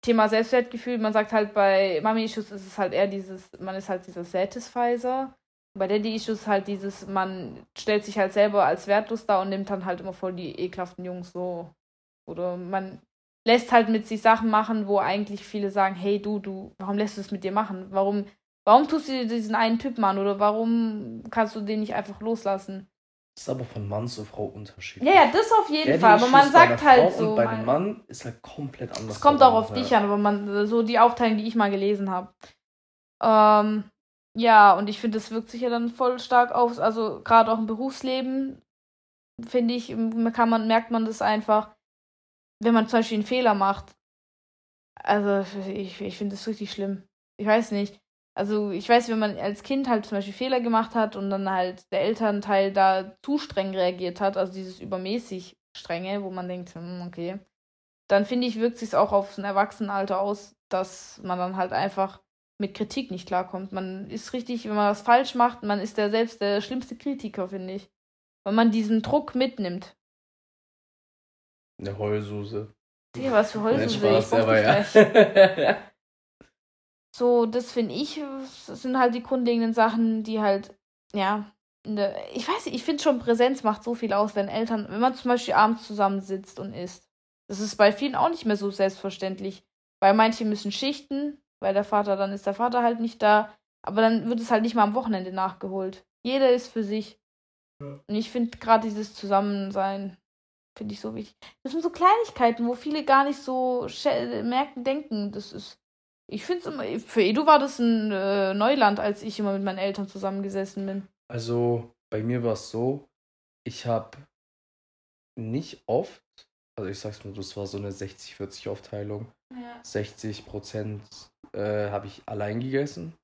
Thema Selbstwertgefühl, man sagt halt bei Mami-Issues ist es halt eher dieses, man ist halt dieser Satisfizer. Bei Daddy-Issues halt dieses, man stellt sich halt selber als wertlos da und nimmt dann halt immer voll die ekelhaften Jungs so. Oder man lässt halt mit sich Sachen machen, wo eigentlich viele sagen, hey du, du, warum lässt du es mit dir machen? Warum, warum tust du dir diesen einen Typ an oder warum kannst du den nicht einfach loslassen? Das ist aber von Mann zu Frau unterschiedlich. Ja, ja, das auf jeden ja, Fall. Aber man sagt halt so. Und bei dem Mann ist halt komplett anders. Es kommt auch auf ja. dich an, aber man, so die Aufteilung, die ich mal gelesen habe. Ähm, ja, und ich finde, das wirkt sich ja dann voll stark auf, also gerade auch im Berufsleben, finde ich, kann man, merkt man das einfach, wenn man zum Beispiel einen Fehler macht. Also, ich, ich finde das richtig schlimm. Ich weiß nicht. Also, ich weiß, wenn man als Kind halt zum Beispiel Fehler gemacht hat und dann halt der Elternteil da zu streng reagiert hat, also dieses übermäßig strenge, wo man denkt, hm, okay, dann finde ich, wirkt sich auch aufs Erwachsenenalter aus, dass man dann halt einfach mit Kritik nicht klarkommt. Man ist richtig, wenn man was falsch macht, man ist der selbst der schlimmste Kritiker, finde ich. Weil man diesen Druck mitnimmt. Eine Heulsuse. Ja, was für Heulsuse? Nein, Spaß, ich aber ja. so, das finde ich, das sind halt die grundlegenden Sachen, die halt, ja, der, ich weiß nicht, ich finde schon Präsenz macht so viel aus, wenn Eltern, wenn man zum Beispiel abends zusammensitzt und isst. Das ist bei vielen auch nicht mehr so selbstverständlich. Weil manche müssen schichten, weil der Vater, dann ist der Vater halt nicht da. Aber dann wird es halt nicht mal am Wochenende nachgeholt. Jeder ist für sich. Ja. Und ich finde gerade dieses Zusammensein, finde ich so wichtig. Das sind so Kleinigkeiten, wo viele gar nicht so merken, denken. Das ist. Ich finde es immer. Für Edu war das ein äh, Neuland, als ich immer mit meinen Eltern zusammengesessen bin. Also bei mir war es so, ich habe nicht oft, also ich sag's mal, das war so eine 60-40 Aufteilung. Ja. 60 Prozent äh, habe ich allein gegessen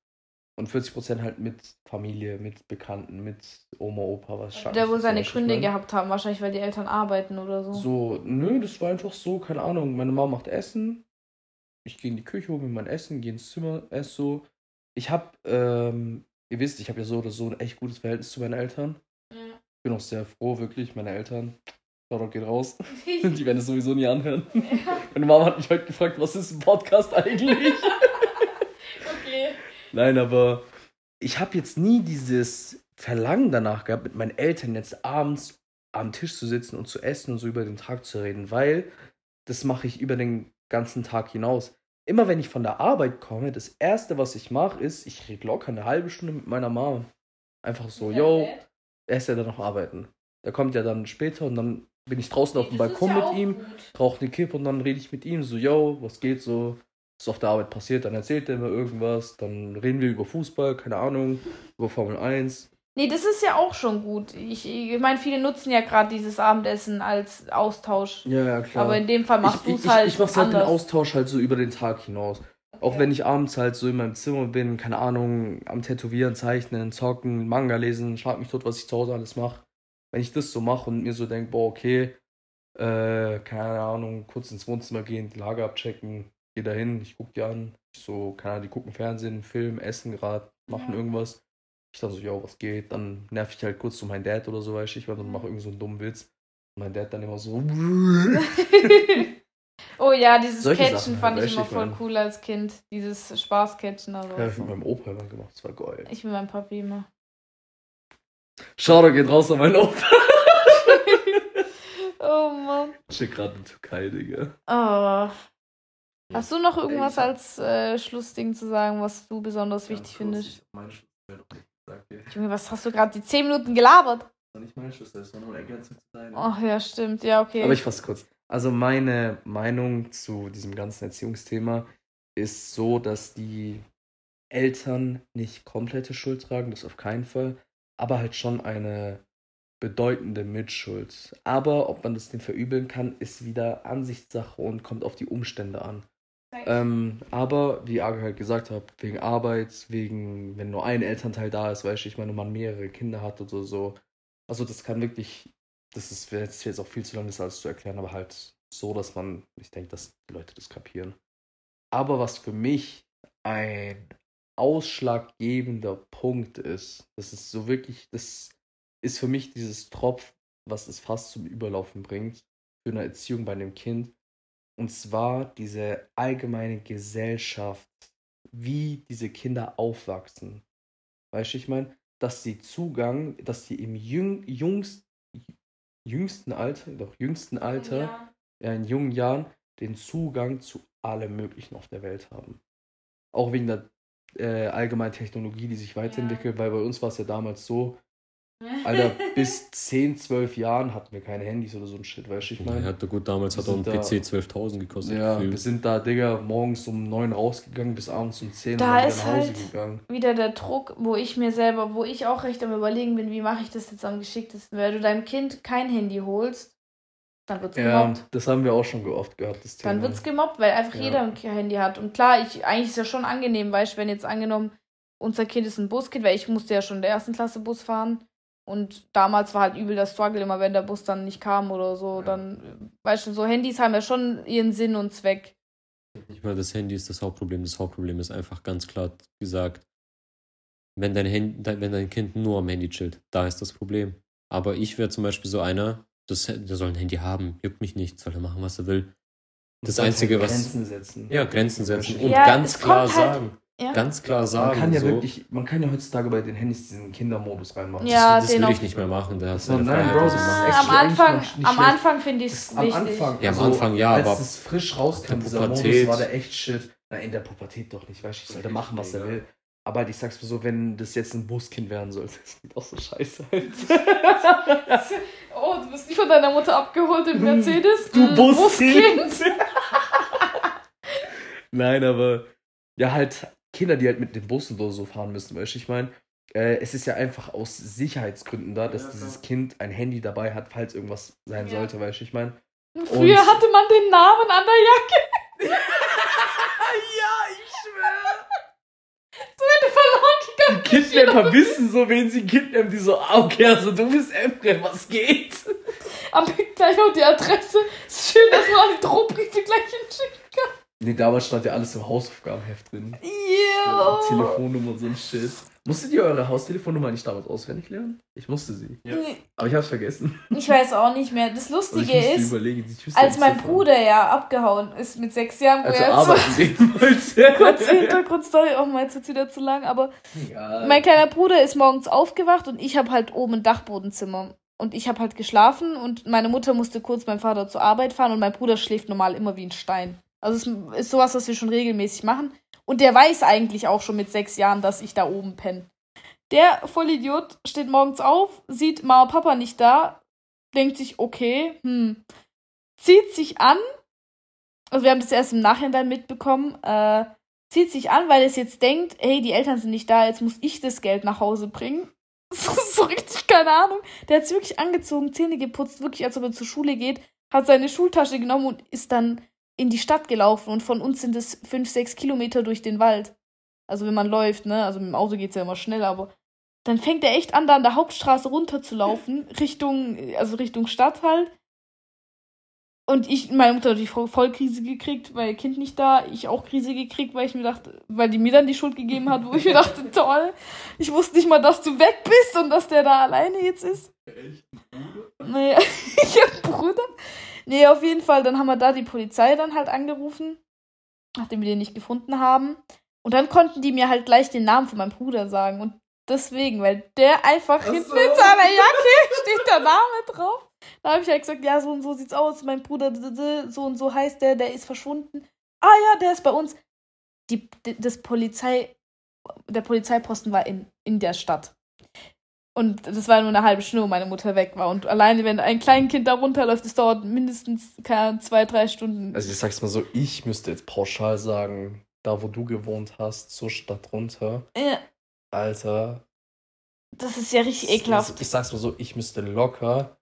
und 40 Prozent halt mit Familie, mit Bekannten, mit Oma, Opa, was schon. Der wohl seine Gründe gehabt haben, wahrscheinlich weil die Eltern arbeiten oder so. So, nö, das war einfach so, keine Ahnung. Meine Mama macht Essen, ich gehe in die Küche, hole mir mein Essen, gehe ins Zimmer, esse so. Ich habe, ähm, ihr wisst, ich habe ja so oder so ein echt gutes Verhältnis zu meinen Eltern. Ja. Bin auch sehr froh, wirklich, meine Eltern. Shoutout geht raus. Die werden es sowieso nie anhören. Ja. Meine Mama hat mich heute gefragt, was ist ein Podcast eigentlich? Nein, aber ich habe jetzt nie dieses Verlangen danach gehabt, mit meinen Eltern jetzt abends am Tisch zu sitzen und zu essen und so über den Tag zu reden, weil das mache ich über den ganzen Tag hinaus. Immer wenn ich von der Arbeit komme, das erste, was ich mache, ist, ich rede locker eine halbe Stunde mit meiner Mama. Einfach so, yo, er ist ja dann noch arbeiten. Der kommt ja dann später und dann bin ich draußen auf dem Balkon ja mit ihm, rauche eine Kippe und dann rede ich mit ihm so, yo, was geht so, was auf der Arbeit passiert, dann erzählt er mir irgendwas, dann reden wir über Fußball, keine Ahnung, über Formel 1. Nee, das ist ja auch schon gut. Ich, ich meine, viele nutzen ja gerade dieses Abendessen als Austausch. Ja, ja, klar. Aber in dem Fall machst du es halt. Ich, ich mach's halt den Austausch halt so über den Tag hinaus. Auch wenn ich abends halt so in meinem Zimmer bin, keine Ahnung, am Tätowieren, Zeichnen, Zocken, Manga lesen, schlag mich tot, was ich zu Hause alles mache. Wenn ich das so mache und mir so denke, boah, okay, äh, keine Ahnung, kurz ins Wohnzimmer gehen, die Lage abchecken, gehe da hin, ich gucke die an. Ich so, keine Ahnung, die gucken Fernsehen, Film, essen gerade, machen ja. irgendwas. Ich dachte so, ja, was geht? Dann nerv ich halt kurz so meinen Dad oder so, weiß ich, weil dann mache irgendwie so einen dummen Witz. Und mein Dad dann immer so. oh ja, dieses Solche Catchen Sachen fand halt, ich immer voll cool als Kind. Dieses Spaß-Catchen. Also. Ja, ich mit meinem Opa immer gemacht, das war geil. Ich mit meinem Papi immer. Schau, da geht raus an meinen Opa. oh Mann. Ich stehe gerade in der Türkei, Digga. Oh. Hast du noch irgendwas als äh, Schlussding zu sagen, was du besonders wichtig ja, findest? Junge, was hast du gerade die 10 Minuten gelabert? Das war nicht meine Schluss, das war nur eine Ergänzung zu deiner. Ach ja, stimmt, ja, okay. Aber ich fasse kurz. Also meine Meinung zu diesem ganzen Erziehungsthema ist so, dass die Eltern nicht komplette Schuld tragen, das auf keinen Fall, aber halt schon eine bedeutende Mitschuld. Aber ob man das denen verübeln kann, ist wieder Ansichtssache und kommt auf die Umstände an. Ähm, aber wie Aga halt gesagt hat, wegen Arbeit, wegen, wenn nur ein Elternteil da ist, weißt du, ich meine, wenn man mehrere Kinder hat oder so. Also das kann wirklich, das ist jetzt auch viel zu lange, das alles zu erklären, aber halt so, dass man, ich denke, dass die Leute das kapieren. Aber was für mich ein ausschlaggebender Punkt ist, das ist so wirklich, das ist für mich dieses Tropf, was es fast zum Überlaufen bringt für eine Erziehung bei einem Kind, und zwar diese allgemeine Gesellschaft, wie diese Kinder aufwachsen. Weißt du, ich meine, dass sie Zugang, dass sie im jüng, jüngst, jüngsten Alter, doch jüngsten Alter, ja. ja, in jungen Jahren, den Zugang zu allem Möglichen auf der Welt haben. Auch wegen der äh, allgemeinen Technologie, die sich weiterentwickelt, ja. weil bei uns war es ja damals so, Alter, bis 10, 12 Jahren hatten wir keine Handys oder so ein Shit, weißt du, ich meine. Ja, gut, damals hat auch ein PC 12.000 gekostet. Ja, gefühlt. wir sind da, Digga, morgens um 9 rausgegangen, bis abends um 10 da ist nach Hause halt gegangen. wieder der Druck, wo ich mir selber, wo ich auch recht am überlegen bin, wie mache ich das jetzt am geschicktesten. Weil du deinem Kind kein Handy holst, dann wird's gemobbt. Ja, das haben wir auch schon oft gehabt, das Thema. Dann wird's gemobbt, weil einfach ja. jeder ein Handy hat. Und klar, ich, eigentlich ist es ja schon angenehm, weißt du, wenn jetzt angenommen, unser Kind ist ein Buskind, weil ich musste ja schon in der ersten Klasse Bus fahren. Und damals war halt übel der Struggle, immer wenn der Bus dann nicht kam oder so. Ja. Dann, weißt du, so Handys haben ja schon ihren Sinn und Zweck. Nicht mal das Handy ist das Hauptproblem. Das Hauptproblem ist einfach ganz klar gesagt, wenn dein, Handy, wenn dein Kind nur am Handy chillt, da ist das Problem. Aber ich wäre zum Beispiel so einer, das, der soll ein Handy haben, juckt mich nicht, soll er machen, was er will. Das Einzige, was. Grenzen setzen. Ja, Grenzen setzen. Und ja, ganz klar halt, sagen. Ja. Ganz klar sagen. Man kann ja so. wirklich, man kann ja heutzutage bei den Handys diesen Kindermodus reinmachen. Ja, das, das will ich nicht mehr machen. Da hast du nein, Bro, am Anfang, am Anfang finde ich es wichtig. Am Anfang, ja, am also, Anfang ja, als aber es frisch rauskam, dieser Modus, war der echt shit. Na, in der Pubertät doch nicht, weißt du, ich sollte machen, was er will. Aber halt, ich sag's mir so, wenn das jetzt ein Buskind werden sollte, das sieht auch so scheiße halt. oh, du bist nicht von deiner Mutter abgeholt im Mercedes? Du Buskind! Buskind. Nein, aber ja, halt Kinder, die halt mit dem Bus oder so fahren müssen, weißt du, ich meine, äh, es ist ja einfach aus Sicherheitsgründen da, dass ja, dieses Kind ein Handy dabei hat, falls irgendwas sein ja. sollte, weißt du, ich meine. Früher Und hatte man den Namen an der Jacke. ja, ich schwöre. So hätte verloren gegangen. Die Kidnapper wissen so, wen sie kidnappen, die so, ah, okay, also du bist Emre, was geht? Am gleich noch die Adresse. Ist schön, dass man die Drohbriefe gleich hinschicken kann. Nee, damals stand ja alles im Hausaufgabenheft drin. Ja. Telefonnummer und so ein Shit. Musstet ihr eure Haustelefonnummer nicht damals auswendig lernen? Ich musste sie. Ja. Aber ich hab's vergessen. Ich weiß auch nicht mehr. Das Lustige ist, als mein Bruder ja abgehauen ist mit sechs Jahren, wo also er arbeiten gehen wollte. Kurze Hintergrundstory, auch mal jetzt wieder zu lang, aber ja. mein kleiner Bruder ist morgens aufgewacht und ich habe halt oben ein Dachbodenzimmer. Und ich habe halt geschlafen und meine Mutter musste kurz meinem Vater zur Arbeit fahren und mein Bruder schläft normal immer wie ein Stein. Also es ist sowas, was wir schon regelmäßig machen. Und der weiß eigentlich auch schon mit sechs Jahren, dass ich da oben penne. Der Vollidiot steht morgens auf, sieht Mama und Papa nicht da, denkt sich, okay, hm, zieht sich an, also wir haben das erst im Nachhinein mitbekommen, äh, zieht sich an, weil es jetzt denkt, hey, die Eltern sind nicht da, jetzt muss ich das Geld nach Hause bringen. so, so richtig, keine Ahnung. Der hat sich wirklich angezogen, Zähne geputzt, wirklich als ob er zur Schule geht, hat seine Schultasche genommen und ist dann in die Stadt gelaufen und von uns sind es fünf, sechs Kilometer durch den Wald. Also wenn man läuft, ne? Also mit dem Auto geht's ja immer schnell, aber dann fängt er echt an, da an der Hauptstraße runterzulaufen, Richtung, also Richtung Stadt halt. Und ich, meine Mutter hat die voll Krise gekriegt, weil ihr Kind nicht da, ich auch Krise gekriegt, weil ich mir dachte, weil die mir dann die Schuld gegeben hat, wo ich mir dachte, toll, ich wusste nicht mal, dass du weg bist und dass der da alleine jetzt ist. Echt? Nee, ich hab Bruder. Nee, auf jeden Fall, dann haben wir da die Polizei dann halt angerufen, nachdem wir den nicht gefunden haben. Und dann konnten die mir halt gleich den Namen von meinem Bruder sagen. Und deswegen, weil der einfach hinten in seiner Jacke steht der Name drauf. Da habe ich halt gesagt, ja, so und so sieht's aus, mein Bruder, so und so heißt der, der ist verschwunden. Ah ja, der ist bei uns. Die, das Polizei, der Polizeiposten war in, in der Stadt. Und das war nur eine halbe Stunde, wo meine Mutter weg war. Und alleine, wenn ein Kleinkind da runterläuft, das dauert mindestens keine, zwei, drei Stunden. Also ich sag's mal so, ich müsste jetzt pauschal sagen, da wo du gewohnt hast, zur Stadt runter. Ja. Alter. Das ist ja richtig ekelhaft. Ich sag's mal so, ich müsste locker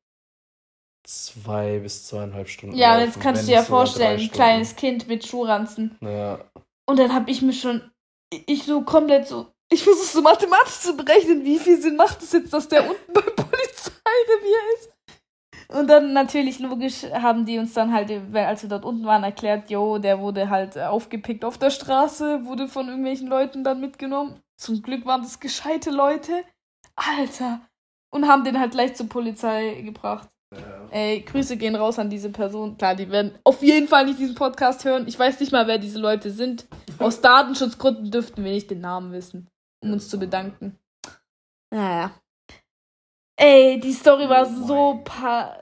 zwei bis zweieinhalb Stunden. Ja, laufen, jetzt kannst du dir ja vorstellen, ein kleines Kind mit Schuhranzen. Ja. Und dann hab ich mir schon, ich so komplett so, ich versuche so mathematisch zu berechnen, wie viel Sinn macht es jetzt, dass der unten beim Polizeirevier ist. Und dann natürlich logisch haben die uns dann halt, als wir dort unten waren, erklärt, jo, der wurde halt aufgepickt auf der Straße, wurde von irgendwelchen Leuten dann mitgenommen. Zum Glück waren das gescheite Leute. Alter. Und haben den halt gleich zur Polizei gebracht. Ja. Ey, Grüße gehen raus an diese Person. Klar, die werden auf jeden Fall nicht diesen Podcast hören. Ich weiß nicht mal, wer diese Leute sind. Aus Datenschutzgründen dürften wir nicht den Namen wissen um uns zu bedanken. Naja. Ey, die Story war oh so pa.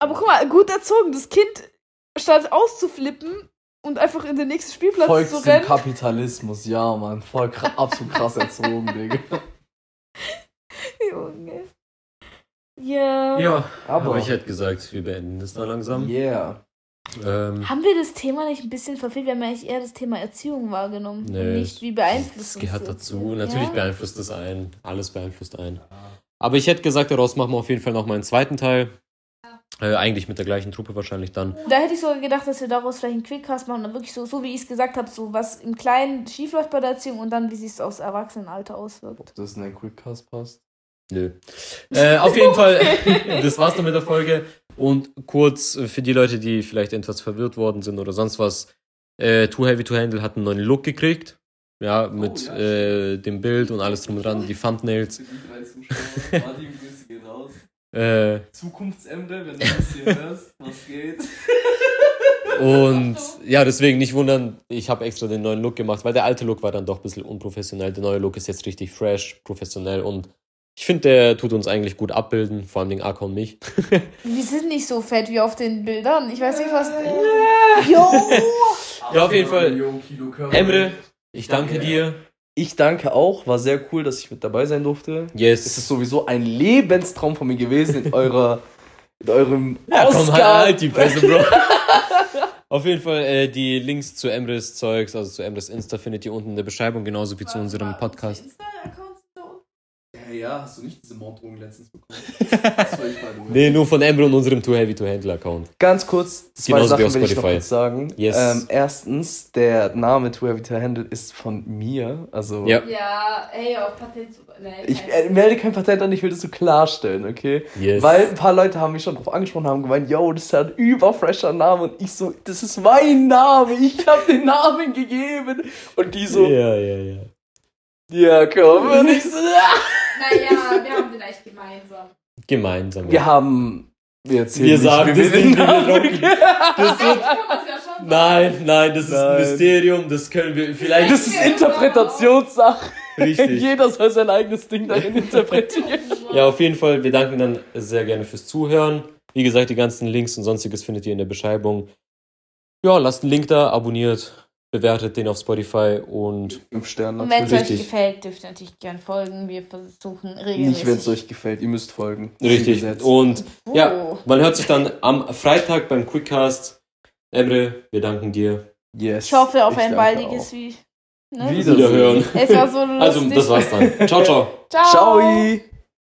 Aber guck mal, gut erzogen. Das Kind, statt auszuflippen und einfach in den nächsten Spielplatz Folgt zu rennen. Kapitalismus, ja, Mann. Voll absolut krass erzogen, Digga. Ja. Ja, Aber- aber ich hätte gesagt, wir beenden das da langsam. Yeah. Ähm, Haben wir das Thema nicht ein bisschen verfehlt? Wir haben eigentlich eher das Thema Erziehung wahrgenommen. Nee, und nicht, wie beeinflusst das gehört uns dazu. Natürlich ja? beeinflusst das ein. Alles beeinflusst ein. Aber ich hätte gesagt, daraus machen wir auf jeden Fall noch mal einen zweiten Teil. Äh, eigentlich mit der gleichen Truppe wahrscheinlich dann. Da hätte ich sogar gedacht, dass wir daraus vielleicht einen Quickcast machen und wirklich so, so wie ich es gesagt habe, so was im Kleinen schiefläuft bei der Erziehung und dann, wie sich es aufs Erwachsenenalter auswirkt. Ob das in ein Quickcast passt? Nö. Äh, auf jeden Fall, das war's dann mit der Folge. Und kurz äh, für die Leute, die vielleicht etwas verwirrt worden sind oder sonst was, äh, Too Heavy to Handle hat einen neuen Look gekriegt. Ja, mit ja, äh, dem Bild und alles drum und dran, die Thumbnails. Für die drei Zuschauer, Martin, Grüße gehen raus. Äh, Zukunftsemre, wenn du das hier hörst, was geht? und ja, deswegen nicht wundern, ich habe extra den neuen Look gemacht, weil der alte Look war dann doch ein bisschen unprofessionell. Der neue Look ist jetzt richtig fresh, professionell und ich finde, der tut uns eigentlich gut abbilden, vor allem den Arca und mich. Wir sind nicht so fett wie auf den Bildern. Ich weiß nicht, was. Jo! Ja, auf jeden Fall. Emre, ich danke dir. Ich danke auch, war sehr cool, dass ich mit dabei sein durfte. Yes. Es ist sowieso ein Lebenstraum von mir gewesen in eurer, in eurem Ja, komm Oscar. halt die Presse, Bro. Auf jeden Fall äh, die Links zu Emres Zeugs, also zu Emres Insta, findet ihr unten in der Beschreibung, genauso wie zu unserem Podcast. Ja, ja, hast du nicht diese Morddrohung letztens bekommen? Das. Nee, nur von Emre und unserem Too Heavy to Handle Account. Ganz kurz, zwei Genauso Sachen will ich noch kurz sagen. Yes. Ähm, erstens, der Name To Heavy to Handle ist von mir. Also Ja. Ja, ey, auf Patent. Nee, ich äh, melde kein Patent an, ich will das so klarstellen, okay? Yes. Weil ein paar Leute haben mich schon darauf angesprochen, haben gemeint, yo, das ist ja ein überfresher Name. Und ich so, das ist mein Name, ich habe den Namen gegeben. Und die so, Ja, ja, ja. Ja, komm. Und ich so, ah. Naja, wir haben vielleicht gemeinsam. Gemeinsam. Wir haben, wir erzählen Wir nicht, sagen wie das nicht, wie wir Das wird, ja nein, nein, das ist ein Nein. Mysterium, das können wir vielleicht. Das ist Interpretationssache. richtig. Jeder soll sein eigenes Ding darin interpretieren. Ja, auf jeden Fall, wir danken dann sehr gerne fürs Zuhören. Wie gesagt, die ganzen Links und sonstiges findet ihr in der Beschreibung. Ja, lasst einen Link da, abonniert, bewertet den auf Spotify und Fünf Sterne Und wenn es euch gefällt, dürft ihr natürlich gern folgen. Wir versuchen Nicht, regelmäßig. wenn es euch gefällt. Ihr müsst folgen. richtig. Und Oh. ja, man hört sich dann am Freitag beim Quickcast. Emre, wir danken dir. yes. Ich hoffe auf Ich ein baldiges wie. Ne? Wiederhören. Es war so lustig. Also, das war's dann. Ciao, ciao. Ciao. Ciao.